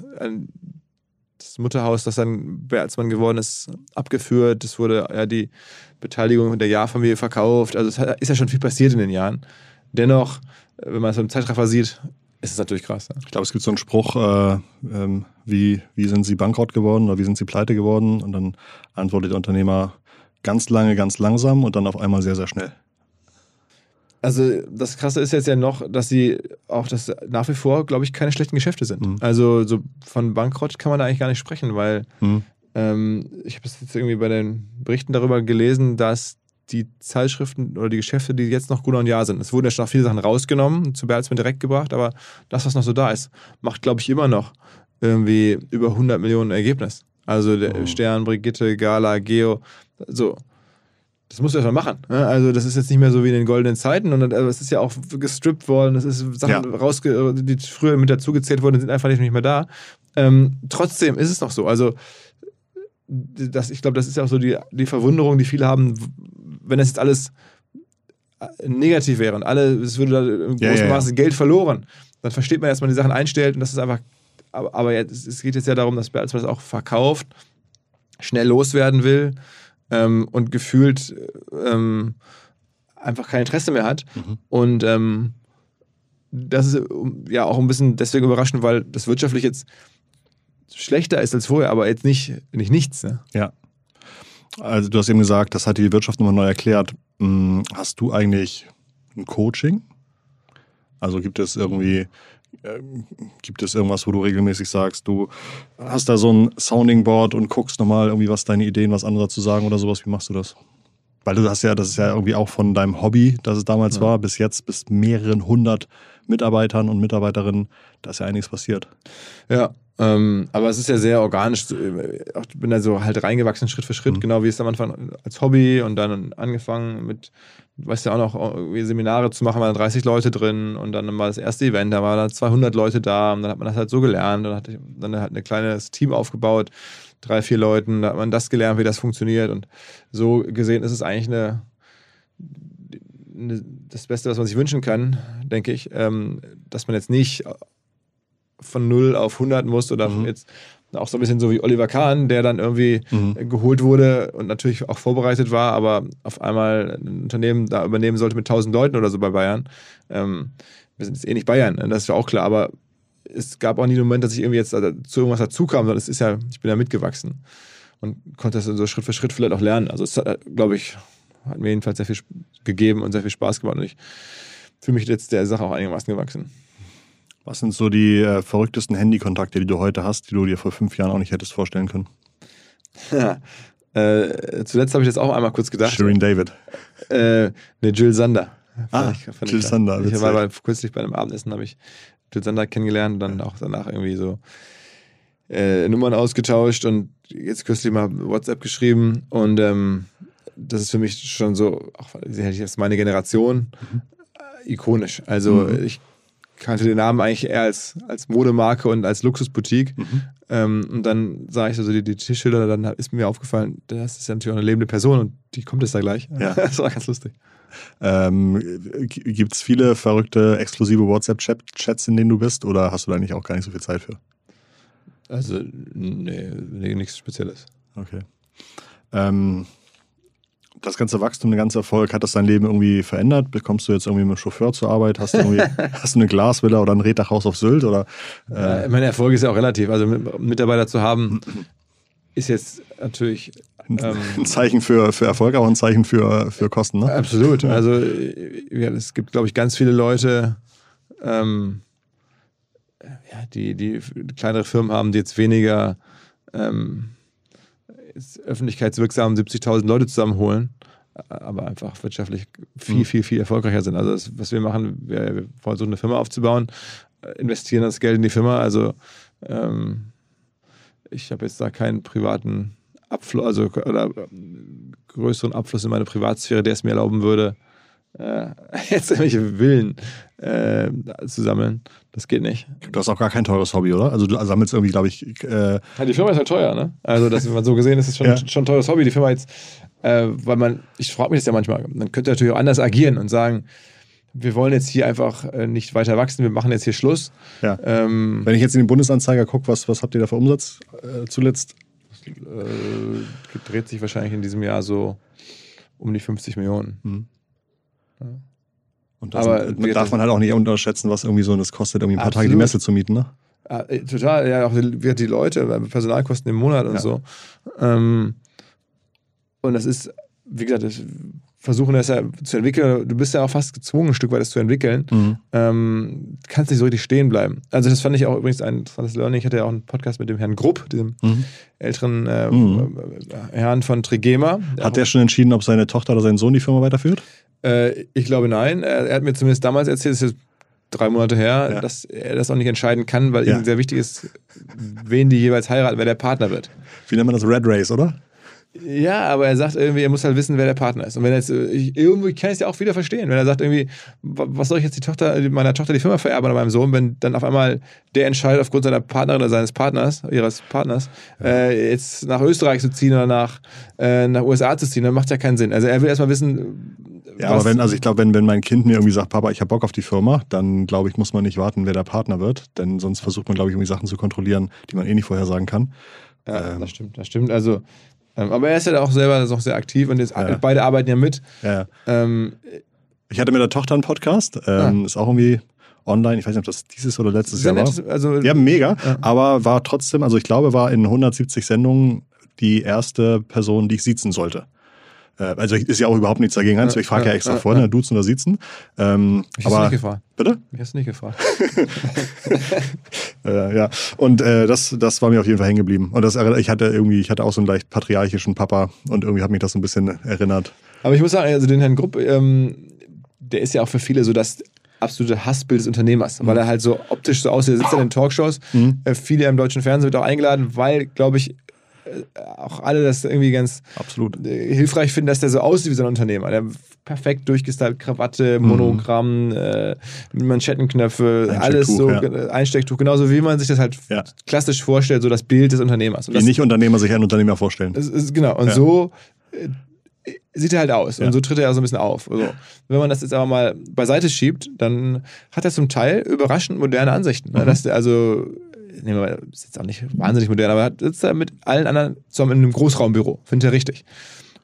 das Mutterhaus, das dann Bertelsmann geworden ist, abgeführt. Es wurde ja die Beteiligung der Jahrfamilie verkauft. Also es ist ja schon viel passiert in den Jahren. Dennoch, wenn man es im Zeitraffer sieht, ist es natürlich krass. Ja. Ich glaube, es gibt so einen Spruch, äh, ähm, wie, wie sind sie bankrott geworden oder wie sind sie pleite geworden? Und dann antwortet der Unternehmer ganz lange, ganz langsam und dann auf einmal sehr, sehr schnell. Also das Krasse ist jetzt ja noch, dass sie auch das nach wie vor, glaube ich, keine schlechten Geschäfte sind. Mhm. Also so von Bankrott kann man da eigentlich gar nicht sprechen, weil mhm. ähm, ich habe es jetzt irgendwie bei den Berichten darüber gelesen, dass die Zeitschriften oder die Geschäfte, die jetzt noch Gunnar und Jahr sind. Es wurden ja schon viele Sachen rausgenommen, zu Bertelsmann direkt gebracht, aber das, was noch so da ist, macht, glaube ich, immer noch irgendwie über 100 Millionen Ergebnis. Also der oh. Stern, Brigitte, Gala, Geo, so das musst du erstmal machen. Ne? Also das ist jetzt nicht mehr so wie in den goldenen Zeiten und also es ist ja auch gestrippt worden, es ist Sachen ja. rausge die früher mit dazugezählt wurden, sind einfach nicht mehr da. Ähm, trotzdem ist es noch so. Also das, ich glaube, das ist ja auch so die, die Verwunderung, die viele haben, wenn das jetzt alles äh, negativ wäre und alle, es würde da im ja, großen ja, Maße Geld verloren, dann versteht man, dass man die Sachen einstellt und das ist einfach, aber, aber jetzt, es geht jetzt ja darum, dass Bertelsmann das auch verkauft, schnell loswerden will ähm, und gefühlt ähm, einfach kein Interesse mehr hat. Mhm. Und ähm, das ist ja auch ein bisschen deswegen überraschend, weil das wirtschaftlich jetzt schlechter ist als vorher, aber jetzt nicht, nicht nichts. Ne? Ja. Also du hast eben gesagt, das hat die Wirtschaft nochmal neu erklärt. Hm, hast du eigentlich ein Coaching? Also gibt es irgendwie gibt es irgendwas, wo du regelmäßig sagst, du hast da so ein Sounding Board und guckst nochmal irgendwie, was deine Ideen, was andere zu sagen oder sowas? Wie machst du das? Weil du hast ja, das ist ja irgendwie auch von deinem Hobby, das es damals ja. war, bis jetzt, bis mehreren hundert Mitarbeitern und Mitarbeiterinnen, da ist ja einiges passiert. Ja, ähm, aber es ist ja sehr organisch. Ich bin da so halt reingewachsen, Schritt für Schritt, mhm. genau wie es am Anfang als Hobby und dann angefangen mit weißt ja auch noch, Seminare zu machen, waren 30 Leute drin und dann war das erste Event, da waren da 200 Leute da und dann hat man das halt so gelernt. Dann hat dann halt ein kleines Team aufgebaut, drei, vier Leuten, da hat man das gelernt, wie das funktioniert und so gesehen ist es eigentlich eine, eine das Beste, was man sich wünschen kann, denke ich, ähm, dass man jetzt nicht von 0 auf 100 muss oder mhm. jetzt auch so ein bisschen so wie Oliver Kahn, der dann irgendwie mhm. geholt wurde und natürlich auch vorbereitet war, aber auf einmal ein Unternehmen da übernehmen sollte mit 1000 Leuten oder so bei Bayern. Ähm, wir sind jetzt eh nicht Bayern, ne? das ist ja auch klar, aber es gab auch nie den Moment, dass ich irgendwie jetzt zu irgendwas dazukam, sondern es ist ja, ich bin ja mitgewachsen und konnte das so Schritt für Schritt vielleicht auch lernen. Also es hat, glaube ich, hat mir jedenfalls sehr viel gegeben und sehr viel Spaß gemacht und ich fühle mich jetzt der Sache auch einigermaßen gewachsen. Was sind so die äh, verrücktesten Handykontakte, die du heute hast, die du dir vor fünf Jahren auch nicht hättest vorstellen können? Ja, äh, zuletzt habe ich das auch einmal kurz gedacht. Shirin David. Äh, ne, Jill Sander. Ah, ich, Jill ich Sander. Ich war bei, kürzlich bei einem Abendessen, habe ich Jill Sander kennengelernt und dann auch danach irgendwie so äh, Nummern ausgetauscht und jetzt kürzlich mal WhatsApp geschrieben und ähm, das ist für mich schon so, auch sie hätte ich jetzt meine Generation, mhm. Äh, ikonisch. Also mhm. ich kannte den Namen eigentlich eher als, als Modemarke und als Luxusboutique. Mhm. Ähm, und dann sah ich so die, die Tischschilder, dann ist mir aufgefallen, das ist ja natürlich auch eine lebende Person und die kommt jetzt da gleich. Ja. das war ganz lustig. Ähm, Gibt es viele verrückte, exklusive WhatsApp-Chats, in denen du bist, oder hast du da nicht auch gar nicht so viel Zeit für? Also, nee, nee nichts Spezielles. Okay. Ähm, das ganze Wachstum, der ganze Erfolg, hat das dein Leben irgendwie verändert? Bekommst du jetzt irgendwie mit dem Chauffeur zur Arbeit? Hast du, irgendwie, hast du eine Glasvilla oder ein Reddachhaus auf Sylt? Oder, äh? Mein Erfolg ist ja auch relativ. Also Mitarbeiter zu haben, ist jetzt natürlich ähm, ein Zeichen für, für Erfolg, aber ein Zeichen für, für Kosten. Ne? Absolut. Also ja, es gibt, glaube ich, ganz viele Leute, ähm, ja, die, die kleinere Firmen haben, die jetzt weniger ähm, öffentlichkeitswirksam 70.000 Leute zusammenholen, aber einfach wirtschaftlich viel, mhm. viel, viel erfolgreicher sind. Also das, was wir machen, wir, wir versuchen eine Firma aufzubauen, investieren das Geld in die Firma. Also ähm, ich habe jetzt da keinen privaten Abfluss, also oder größeren Abfluss in meine Privatsphäre, der es mir erlauben würde, äh, jetzt irgendwelche Villen äh, zu sammeln. Das geht nicht. Du hast auch gar kein teures Hobby, oder? Also du sammelst irgendwie, glaube ich. Äh ja, die Firma ist halt teuer, ne? Also, das, wenn man so gesehen ist, ist schon, ja. schon ein teures Hobby. Die Firma jetzt, äh, weil man, ich frage mich das ja manchmal, man könnte natürlich auch anders agieren und sagen, wir wollen jetzt hier einfach äh, nicht weiter wachsen, wir machen jetzt hier Schluss. Ja. Ähm, Wenn ich jetzt in den Bundesanzeiger gucke, was, was habt ihr da für Umsatz äh, zuletzt? Äh, dreht sich wahrscheinlich in diesem Jahr so um die 50 Millionen. Mhm. Und das Aber sind, darf man halt auch nicht unterschätzen, was irgendwie so das kostet, irgendwie ein paar absolut. Tage die Messe zu mieten, ne? Ja, äh, total, ja, auch die, die Leute, Personalkosten im Monat und ja. so. Ähm, und das ist, wie gesagt, das versuchen das ja zu entwickeln. Du bist ja auch fast gezwungen, ein Stück weit das zu entwickeln. Mhm. Ähm, kannst nicht so richtig stehen bleiben. Also das fand ich auch übrigens ein interessantes Learning. Ich hatte ja auch einen Podcast mit dem Herrn Grupp, dem mhm. älteren äh, mhm. Herrn von Trigema. Hat der schon entschieden, ob seine Tochter oder sein Sohn die Firma weiterführt? Äh, ich glaube nein. Er, er, hat mir zumindest damals erzählt, das ist jetzt drei Monate her, ja. dass er das auch nicht entscheiden kann, weil ja. ihm sehr wichtig ist, wen die jeweils heiraten, wer der Partner wird. Wie nennt man das? Red Race, oder? Ja, aber er sagt irgendwie, er muss halt wissen, wer der Partner ist. Und wenn er jetzt, ich, irgendwie kann ich es ja auch wieder verstehen, wenn er sagt irgendwie, was soll ich jetzt die Tochter, meiner Tochter die Firma vererben oder meinem Sohn, wenn dann auf einmal der entscheidet, aufgrund seiner Partnerin oder seines Partners, ihres Partners, äh, jetzt nach Österreich zu ziehen oder nach, äh, nach USA zu ziehen, dann macht es ja keinen Sinn. Also er will erstmal wissen, ja, aber wenn, also ich glaube, wenn, wenn mein Kind mir irgendwie sagt, Papa, ich habe Bock auf die Firma, dann glaube ich, muss man nicht warten, wer der Partner wird. Denn sonst versucht man, glaube ich, irgendwie Sachen zu kontrollieren, die man eh nicht vorhersagen kann. Ja, ähm, das stimmt, das stimmt. Also aber er ist ja auch selber auch sehr aktiv und jetzt, ja. beide arbeiten ja mit. Ja. Ähm, ich hatte mit der Tochter einen Podcast, ähm, ah. ist auch irgendwie online. Ich weiß nicht, ob das dieses oder letztes sehr Jahr war. also, ja, mega. Ja. Aber war trotzdem, also ich glaube, war in 170 Sendungen die erste Person, die ich siezen sollte. Äh, also ist ja auch überhaupt nichts dagegen. Ja, ich frage ja, ja, extra ja, vor, ne? duzen oder siezen. Ähm, ich aber, nicht gefragt. Bitte? Ich hast nicht gefragt. äh, ja, und äh, das, das war mir auf jeden Fall hängen geblieben. Und das, ich hatte irgendwie, ich hatte auch so einen leicht patriarchischen Papa und irgendwie hat mich das so ein bisschen erinnert. Aber ich muss sagen, also den Herrn Grupp, ähm, der ist ja auch für viele so das absolute Hassbild des Unternehmers, mhm. weil er halt so optisch so aussieht. Er sitzt in den Talkshows. Mhm. Äh, viele im deutschen Fernsehen wird auch eingeladen, weil, glaube ich, auch alle das irgendwie ganz Absolut. Äh, hilfreich finden, dass der so aussieht wie so ein Unternehmer. Der perfekt durchgestylt, Krawatte, mhm. Monogramm, mhm. äh, Manschettenknöpfe, alles so, ja. Einstecktuch, genauso wie man sich das halt ja. klassisch vorstellt, so das Bild des Unternehmers. Und wie nicht Unternehmer sich einen Unternehmer vorstellen. Ist, genau, und ja. so äh, sieht er halt aus und so tritt er so ein bisschen auf. Also, wenn man das jetzt aber mal beiseite schiebt, dann hat er zum Teil überraschend moderne Ansichten. Ne? Mhm. Dass der also nehmen wir mal, ist jetzt auch nicht wahnsinnig modern, aber er sitzt da mit allen anderen zusammen in einem Großraumbüro. Findet er richtig.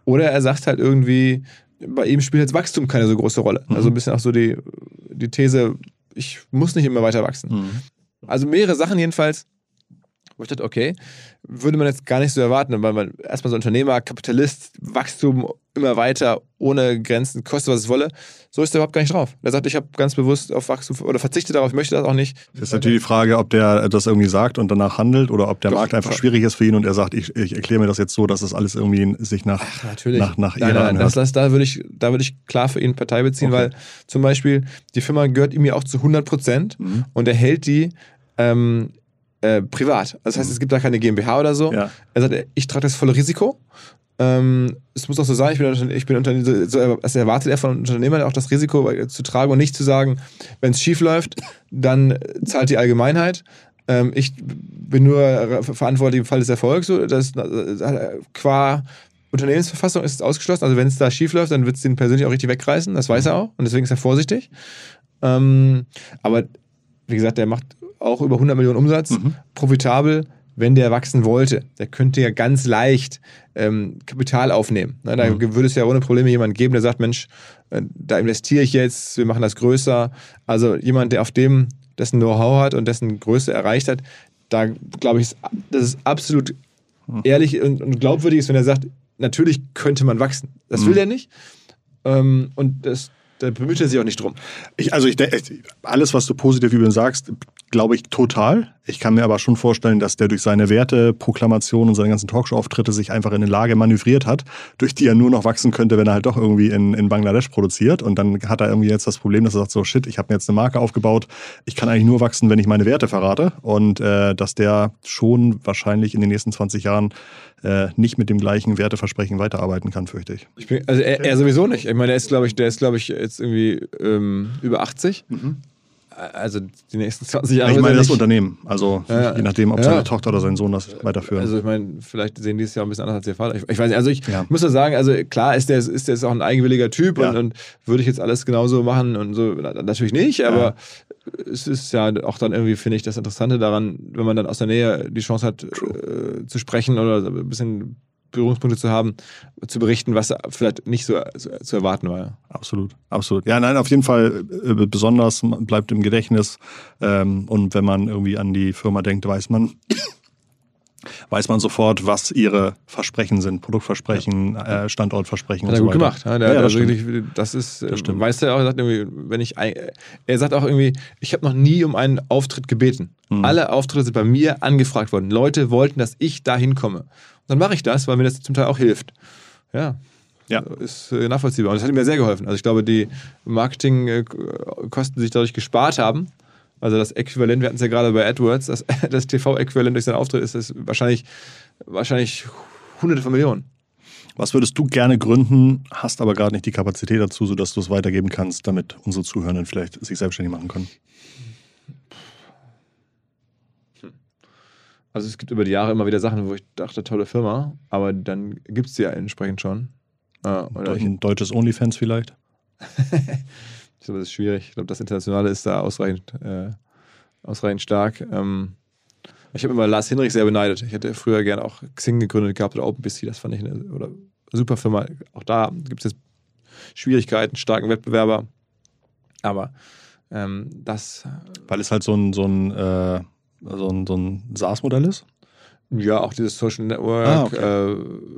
Oder er sagt halt irgendwie, bei ihm spielt jetzt Wachstum keine so große Rolle. Mhm. Also ein bisschen auch so die, die These, ich muss nicht immer weiter wachsen. Mhm. Also mehrere Sachen jedenfalls, wo ich dachte, okay, würde man jetzt gar nicht so erwarten, weil man erstmal so Unternehmer, Kapitalist, Wachstum immer weiter, ohne Grenzen, koste was es wolle. So ist er überhaupt gar nicht drauf. Er sagt, ich habe ganz bewusst auf Wachstum oder verzichte darauf, ich möchte das auch nicht. Das ist natürlich die Frage, ob der das irgendwie sagt und danach handelt oder ob der Doch, Markt einfach schwierig ist für ihn und er sagt, ich, ich erkläre mir das jetzt so, dass das alles irgendwie sich nach, Ach, natürlich. nach, nach nein, nein, das, das, Da würde ich, da ich klar für ihn Partei beziehen, okay. weil zum Beispiel die Firma gehört ihm ja auch zu 100 Prozent mhm. und er hält die ähm, äh, privat. Das heißt, es gibt da keine GmbH oder so. Ja. Er sagt, ich trage das volle Risiko. Ähm, es muss auch so sein, ich bin, ich bin Unternehmer, so, also erwartet er von Unternehmern auch das Risiko zu tragen und nicht zu sagen, wenn es schief läuft, dann zahlt die Allgemeinheit. Ähm, ich bin nur verantwortlich im Fall des Erfolgs. So, das, äh, qua Unternehmensverfassung ist es ausgeschlossen. Also wenn es da schief läuft, dann wird es den persönlich auch richtig wegreißen. Das weiß er auch und deswegen ist er vorsichtig. Ähm, aber wie gesagt, der macht auch über 100 Millionen Umsatz, mhm. profitabel, wenn der wachsen wollte. Der könnte ja ganz leicht ähm, Kapital aufnehmen. Ne, da mhm. würde es ja ohne Probleme jemanden geben, der sagt, Mensch, äh, da investiere ich jetzt, wir machen das größer. Also jemand, der auf dem dessen Know-how hat und dessen Größe erreicht hat, da glaube ich, dass es absolut mhm. ehrlich und, glaubwürdig ist, wenn er sagt, natürlich könnte man wachsen. Das will mhm. er nicht. Ähm, und das, da bemüht er sich auch nicht drum. Ich, also ich, alles, was du positiv über ihn sagst, glaube ich total. Ich kann mir aber schon vorstellen, dass der durch seine Werteproklamation und seine ganzen Talkshow-Auftritte sich einfach in eine Lage manövriert hat, durch die er nur noch wachsen könnte, wenn er halt doch irgendwie in, in Bangladesch produziert. Und dann hat er irgendwie jetzt das Problem, dass er sagt, so shit, ich habe mir jetzt eine Marke aufgebaut, ich kann eigentlich nur wachsen, wenn ich meine Werte verrate. Und äh, dass der schon wahrscheinlich in den nächsten 20 Jahren äh, nicht mit dem gleichen Werteversprechen weiterarbeiten kann, fürchte ich. ich bin, also er, er, sowieso nicht. Ich meine, er ist, glaube ich, der ist, glaube ich, jetzt irgendwie ähm, über 80. Mhm also die nächsten 20 Jahre. Ich meine das Unternehmen. Also ja, je nachdem, ob ja. seine Tochter oder sein Sohn das weiterführen. Also ich meine, vielleicht sehen die es ja auch ein bisschen anders als ihr Vater. Ich, ich weiß nicht, also ich ja. muss ja sagen, also klar ist der, ist der ist auch ein eigenwilliger Typ und, und, würde ich jetzt alles genauso machen und so, natürlich nicht, aber es ist ja auch dann irgendwie, finde ich, das Interessante daran, wenn man dann aus der Nähe die Chance hat äh, zu sprechen oder ein bisschen Berührungspunkte zu haben, zu berichten, was vielleicht nicht so, so zu erwarten war. Absolut, absolut. Ja, nein, auf jeden Fall äh, besonders bleibt im Gedächtnis. Ähm, und wenn man irgendwie an die Firma denkt, weiß man, weiß man sofort, was ihre Versprechen sind, Produktversprechen, ja. äh, Standortversprechen hat und so weiter. Hat er gut gemacht. Ja, der, ja, das, wirklich, das ist, das stimmt. weißt du ja auch, er sagt wenn ich, er sagt auch irgendwie, ich habe noch nie um einen Auftritt gebeten. Mhm. Alle Auftritte sind bei mir angefragt worden. Leute wollten, dass ich da hinkomme dann mache ich das, weil mir das zum Teil auch hilft. Ja. Ja. Ist äh, nachvollziehbar. Und das hat mir sehr geholfen. Also ich glaube, die Marketingkosten, die sich dadurch gespart haben, also das Äquivalent, wir hatten es ja gerade bei AdWords, das, das TV-Äquivalent durch seinen Auftritt ist das wahrscheinlich, wahrscheinlich hunderte von Millionen. Was würdest du gerne gründen, hast aber gerade nicht die Kapazität dazu, sodass du es weitergeben kannst, damit unsere Zuhörenden vielleicht sich selbstständig machen können? Also es gibt über die Jahre immer wieder Sachen, wo ich dachte, tolle Firma, aber dann gibt es sie ja entsprechend schon. Äh, Ein deutsches OnlyFans vielleicht? ich glaube, das ist schwierig. Ich glaube, das Internationale ist da ausreichend, äh, ausreichend stark. Ähm, ich habe immer Lars Hinrich sehr beneidet. Ich hätte früher gerne auch Xing gegründet gehabt oder OpenBC, das fand ich eine oder super Firma. Auch da gibt es jetzt Schwierigkeiten, starken Wettbewerber. Aber ähm, das. Weil es halt so ein, so ein äh so ein, so ein SaaS-Modell ist? Ja, auch dieses Social Network. Ah, okay. äh,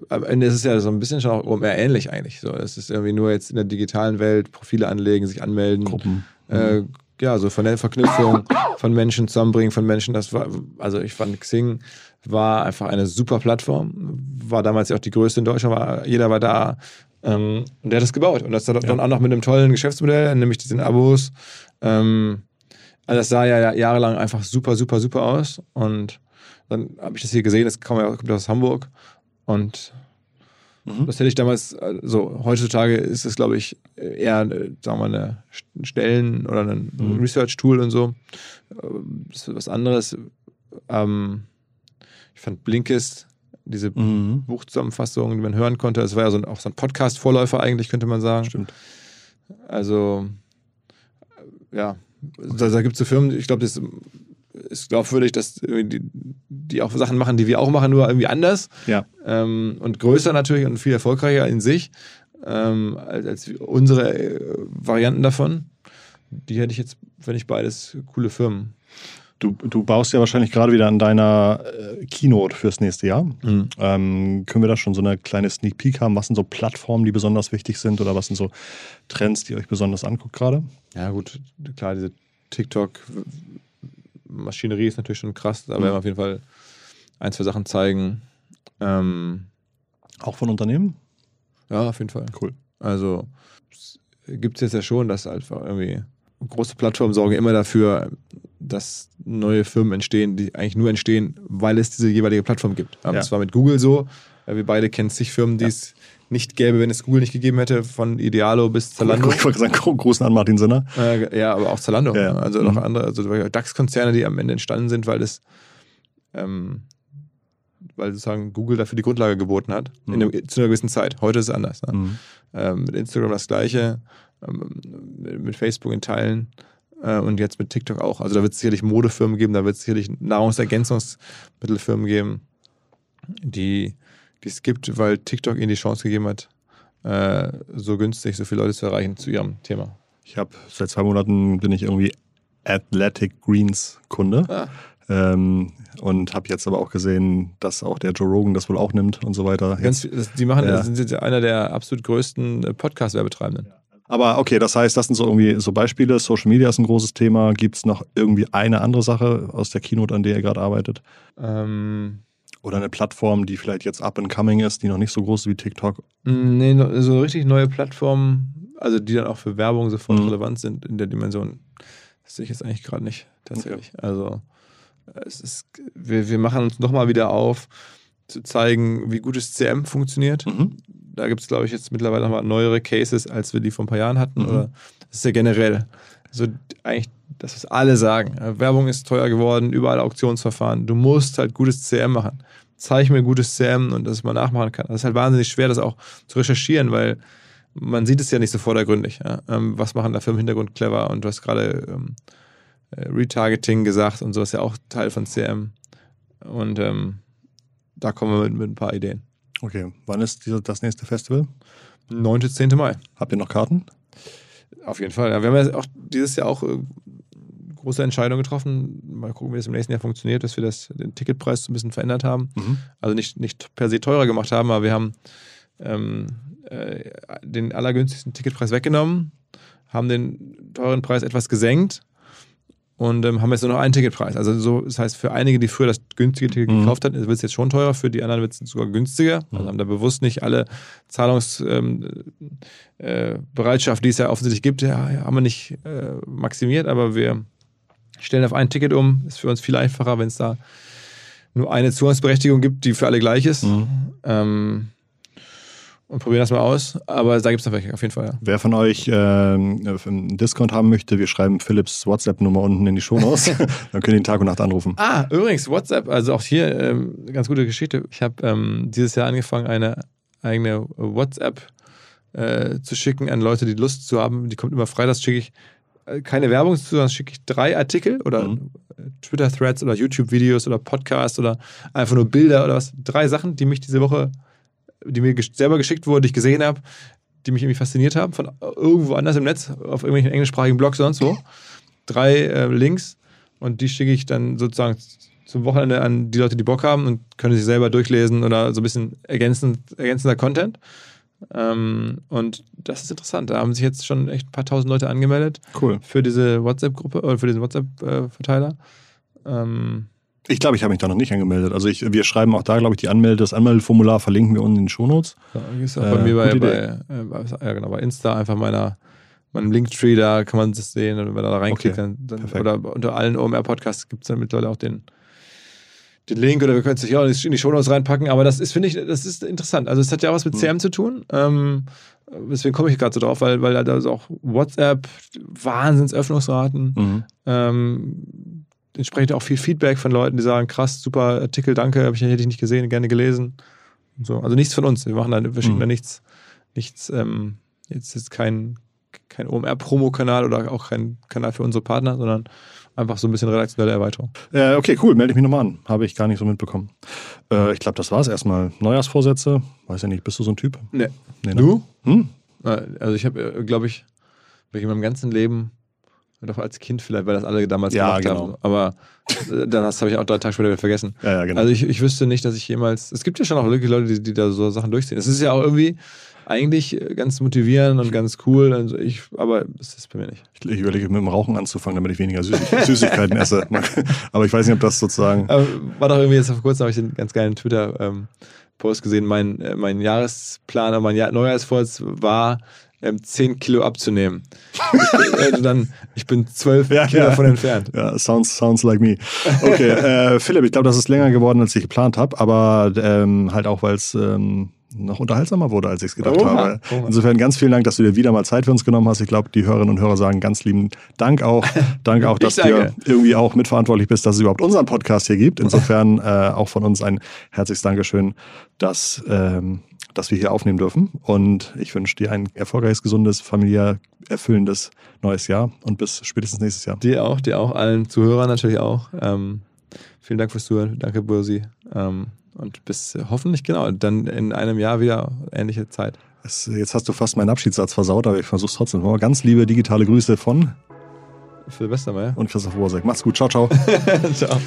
am Ende ist es ja so ein bisschen schon auch eher ähnlich eigentlich. So, es ist irgendwie nur jetzt in der digitalen Welt Profile anlegen, sich anmelden. Gruppen. Äh, ja, so von der Verknüpfung von Menschen zusammenbringen, von Menschen. Das war, also ich fand Xing war einfach eine super Plattform. War damals ja auch die größte in Deutschland, war, jeder war da. Ähm, und der hat das gebaut. Und das dann ja. auch noch mit einem tollen Geschäftsmodell, nämlich diesen Abos. Ähm, also das sah ja jahrelang einfach super, super, super aus. Und dann habe ich das hier gesehen, das kommt, aus Hamburg. Und mhm. das hätte ich damals, also heutzutage ist es, glaube ich, eher, sagen wir mal, eine Stellen- oder ein mhm. Research-Tool und so. Das ist was anderes. Ähm, ich fand Blinkist, diese mhm. Buchzusammenfassung, die man hören konnte, das war ja so ein, auch so ein Podcast-Vorläufer eigentlich, könnte man sagen. Stimmt. Also, ja, da, da gibt es so Firmen, ich glaube, das ist glaubwürdig, dass die, die, auch Sachen machen, die wir auch machen, nur irgendwie anders. Ja. Ähm, und größer natürlich und viel erfolgreicher in sich ähm, als, als, unsere äh, Varianten davon. Die hätte ich jetzt, wenn ich beides coole Firmen. Du, du baust ja wahrscheinlich gerade wieder an deiner äh, Keynote fürs nächste Jahr. Mhm. Ähm, können wir da schon so eine kleine Sneak Peek haben? Was sind so Plattformen, die besonders wichtig sind oder was sind so Trends, die ihr euch besonders anguckt gerade? Ja, gut, klar, diese TikTok-Maschinerie ist natürlich schon krass. Da mhm. werden wir auf jeden Fall ein, zwei Sachen zeigen. Ähm, Auch von Unternehmen? Ja, auf jeden Fall. Cool. Also gibt es jetzt ja schon, dass einfach irgendwie große Plattformen sorgen immer dafür, dass neue Firmen entstehen, die eigentlich nur entstehen, weil es diese jeweilige Plattform gibt. Ähm, ja. Das war mit Google so. Wir beide kennen zig Firmen, die ja. es nicht gäbe, wenn es Google nicht gegeben hätte, von Idealo bis Zalando. Ich wollte sagen, großen an Martin Sinner. Äh, ja, aber auch Zalando. Ja, Also mhm. noch andere, also DAX-Konzerne, die am Ende entstanden sind, weil es ähm, weil sozusagen Google dafür die Grundlage geboten hat, mhm. einem, zu einer gewissen Zeit. Heute ist es anders. Ne? Mhm. Ähm, mit Instagram das gleiche, ähm, mit Facebook in Teilen äh, und jetzt mit TikTok auch. Also da wird es sicherlich Modefirmen geben, da wird es sicherlich Nahrungsergänzungsmittelfirmen geben, die es gibt, weil TikTok ihnen die Chance gegeben hat, äh, so günstig so viele Leute zu erreichen zu ihrem Thema. Ich habe seit zwei Monaten bin ich irgendwie Athletic Greens Kunde. Ah. Ähm, und habe jetzt aber auch gesehen, dass auch der Joe Rogan das wohl auch nimmt und so weiter. Ganz, die machen, ja. sind einer der absolut größten äh, Podcast-Werbetreibenden. Aber okay, das heißt, das sind so irgendwie so Beispiele. Social Media ist ein großes Thema. Gibt es noch irgendwie eine andere Sache aus der Keynote, an der ihr gerade arbeitet? Ähm, Oder eine Plattform, die vielleicht jetzt up and coming ist, die noch nicht so groß ist wie TikTok? nee, no- so richtig neue Plattformen, also die dann auch für Werbung sofort Mhm. relevant sind in der Dimension, das sehe ich jetzt eigentlich gerade nicht, tatsächlich. Also es ist, wir, wir machen uns nochmal wieder auf, zu zeigen, wie gutes CM funktioniert. Mhm. Da gibt es, glaube ich, jetzt mittlerweile nochmal neuere Cases, als wir die vor ein paar Jahren hatten. Mhm. Oder das ist ja generell so eigentlich das, was alle sagen. Werbung ist teuer geworden, überall Auktionsverfahren. Du musst halt gutes CM machen. Zeig mir gutes CM und dass man nachmachen kann. Das ist halt wahnsinnig schwer, das auch zu recherchieren, weil man sieht es ja nicht so vordergründig. Ja? Ähm, was machen da für im Hintergrund clever? Und du hast gerade ähm, äh, Retargeting gesagt und so ist ja auch Teil von CM. Und ähm, da kommen wir mit, mit ein paar Ideen. Okay, wann ist diese, das nächste Festival? 9. bis 10. Mai. Habt ihr noch Karten? Auf jeden Fall. Ja, wir haben ja auch dieses Jahr auch äh, große Entscheidungen getroffen. Mal gucken, wie das im nächsten Jahr funktioniert, dass wir das, den Ticketpreis so ein bisschen verändert haben. Mhm. Also nicht, nicht per se teurer gemacht haben, aber wir haben ähm, äh, den allergünstigsten Ticketpreis weggenommen, haben den teuren Preis etwas gesenkt und ähm, haben jetzt nur noch einen Ticketpreis. Also so, das heißt, für einige, die früher das günstige Ticket Mhm. gekauft hatten, wird es jetzt schon teurer, für die anderen wird es sogar günstiger. Also haben da bewusst nicht alle Zahlungsbereitschaft, äh, Bereitschaft, die es ja offensichtlich gibt, ja, haben wir nicht äh, maximiert, aber wir stellen auf ein Ticket um. Ist für uns viel einfacher, wenn es da nur eine Zugangsberechtigung gibt, die für alle gleich ist. Mhm. Ähm, und probieren das mal aus. Aber da gibt es noch welche, auf jeden Fall. Ja. Wer von euch ähm, einen Discount haben möchte, wir schreiben Philips WhatsApp-Nummer unten in die Shownotes. Dann könnt ihr ihn Tag und Nacht anrufen. Ah, übrigens, WhatsApp, also auch hier ähm, ganz gute Geschichte. Ich habe ähm, dieses Jahr angefangen, eine eigene WhatsApp äh, zu schicken an Leute, die Lust zu haben. Die kommt immer freitags, schicke ich äh, keine Werbung zu, sondern schicke ich drei Artikel oder Mhm. äh, Twitter-Threads oder YouTube-Videos oder Podcasts oder einfach nur Bilder oder was. Drei Sachen, die mich diese Woche, die mir selber geschickt wurden, die ich gesehen habe, die mich irgendwie fasziniert haben, von irgendwo anders im Netz, auf irgendwelchen englischsprachigen Blogs sonst wo. Drei äh, Links und die schicke ich dann sozusagen zum Wochenende an die Leute, die Bock haben und können sich selber durchlesen oder so ein bisschen ergänzend, ergänzender Content. Ähm, und das ist interessant. Da haben sich jetzt schon echt ein paar tausend Leute angemeldet Cool. für diese WhatsApp-Gruppe oder für diesen WhatsApp-Verteiler. Ähm, Ich glaube, ich habe mich da noch nicht angemeldet. Also ich, wir schreiben auch da, glaube ich, die Anmelde, das Anmeldeformular verlinken wir unten in den Shownotes. ja, ist auch Äh, bei mir bei, bei, äh, bei, ja, genau, bei Insta einfach meiner meinem Linktree, da kann man das sehen und wenn man da reinklickt, Okay, dann, dann oder unter allen OMR-Podcasts gibt es dann mittlerweile auch den, den Link oder wir können es sich auch in die Shownotes reinpacken, aber das ist, finde ich, das ist interessant. Also es hat ja auch was mit Mhm. CM zu tun. Ähm, deswegen komme ich gerade so drauf, weil, weil da ist auch WhatsApp, Wahnsinnsöffnungsraten, Mhm. ähm, entsprechend auch viel Feedback von Leuten, die sagen, krass, super Artikel, danke, hab ich, hätte ich nicht gesehen, gerne gelesen. Und so. Also nichts von uns. Wir machen da, wir schicken Mhm. da nichts, nichts, ähm, jetzt ist kein, kein OMR-Promo-Kanal oder auch kein Kanal für unsere Partner, sondern einfach so ein bisschen redaktionelle Erweiterung. Äh, okay, cool. Melde ich mich nochmal an. Habe ich gar nicht so mitbekommen. Äh, ich glaube, das war es erstmal. Neujahrsvorsätze. Weiß ja nicht, bist du so ein Typ? Nee. Nee, ne? Du? Hm? Äh, Also ich habe, glaube ich, wirklich in meinem ganzen Leben, doch als Kind vielleicht, weil das alle damals Ja, gemacht genau. haben. Aber äh, dann das habe ich auch drei Tage später wieder vergessen. Ja, ja, genau. Also ich, ich wüsste nicht, dass ich jemals. Es gibt ja schon auch wirklich Leute, die, die da so Sachen durchziehen. Es ist ja auch irgendwie eigentlich äh, ganz motivierend und ganz cool. Also ich, aber es ist bei mir nicht. ich, ich überlege, mit dem Rauchen anzufangen, damit ich weniger Süßig Süßigkeiten esse. Aber ich weiß nicht, ob das sozusagen. Aber war doch irgendwie jetzt vor kurzem, habe ich den ganz geilen Twitter-Post gesehen. Mein, äh, mein Jahresplan mein Jahr Neujahrsvorsatz war, ähm, 10 Kilo abzunehmen. ich, bin, also dann, ich bin 12 Ja, Kilo ja. davon entfernt. Ja, sounds, sounds like me. Okay, äh, Philipp, ich glaube, das ist länger geworden, als ich geplant habe, aber ähm, halt auch, weil es ähm, noch unterhaltsamer wurde, als ich es gedacht Oha, habe. Insofern ganz vielen Dank, dass du dir wieder mal Zeit für uns genommen hast. Ich glaube, die Hörerinnen und Hörer sagen ganz lieben Dank auch. Dank auch, dass du danke. irgendwie auch mitverantwortlich bist, dass es überhaupt unseren Podcast hier gibt. Insofern äh, auch von uns ein herzliches Dankeschön, dass, ähm, dass wir hier aufnehmen dürfen. Und ich wünsche dir ein erfolgreiches, gesundes, familiär erfüllendes neues Jahr und bis spätestens nächstes Jahr. Dir auch, dir auch, allen Zuhörern natürlich auch. Ähm, vielen Dank fürs Zuhören. Danke, Bursi. Ähm, und bis äh, hoffentlich, genau, dann in einem Jahr wieder ähnliche Zeit. Jetzt hast du fast meinen Abschiedssatz versaut, aber ich versuch's trotzdem. Ganz liebe digitale Grüße von Silvester, mal. und Christoph Worsek. Macht's gut. Ciao, ciao. Ciao.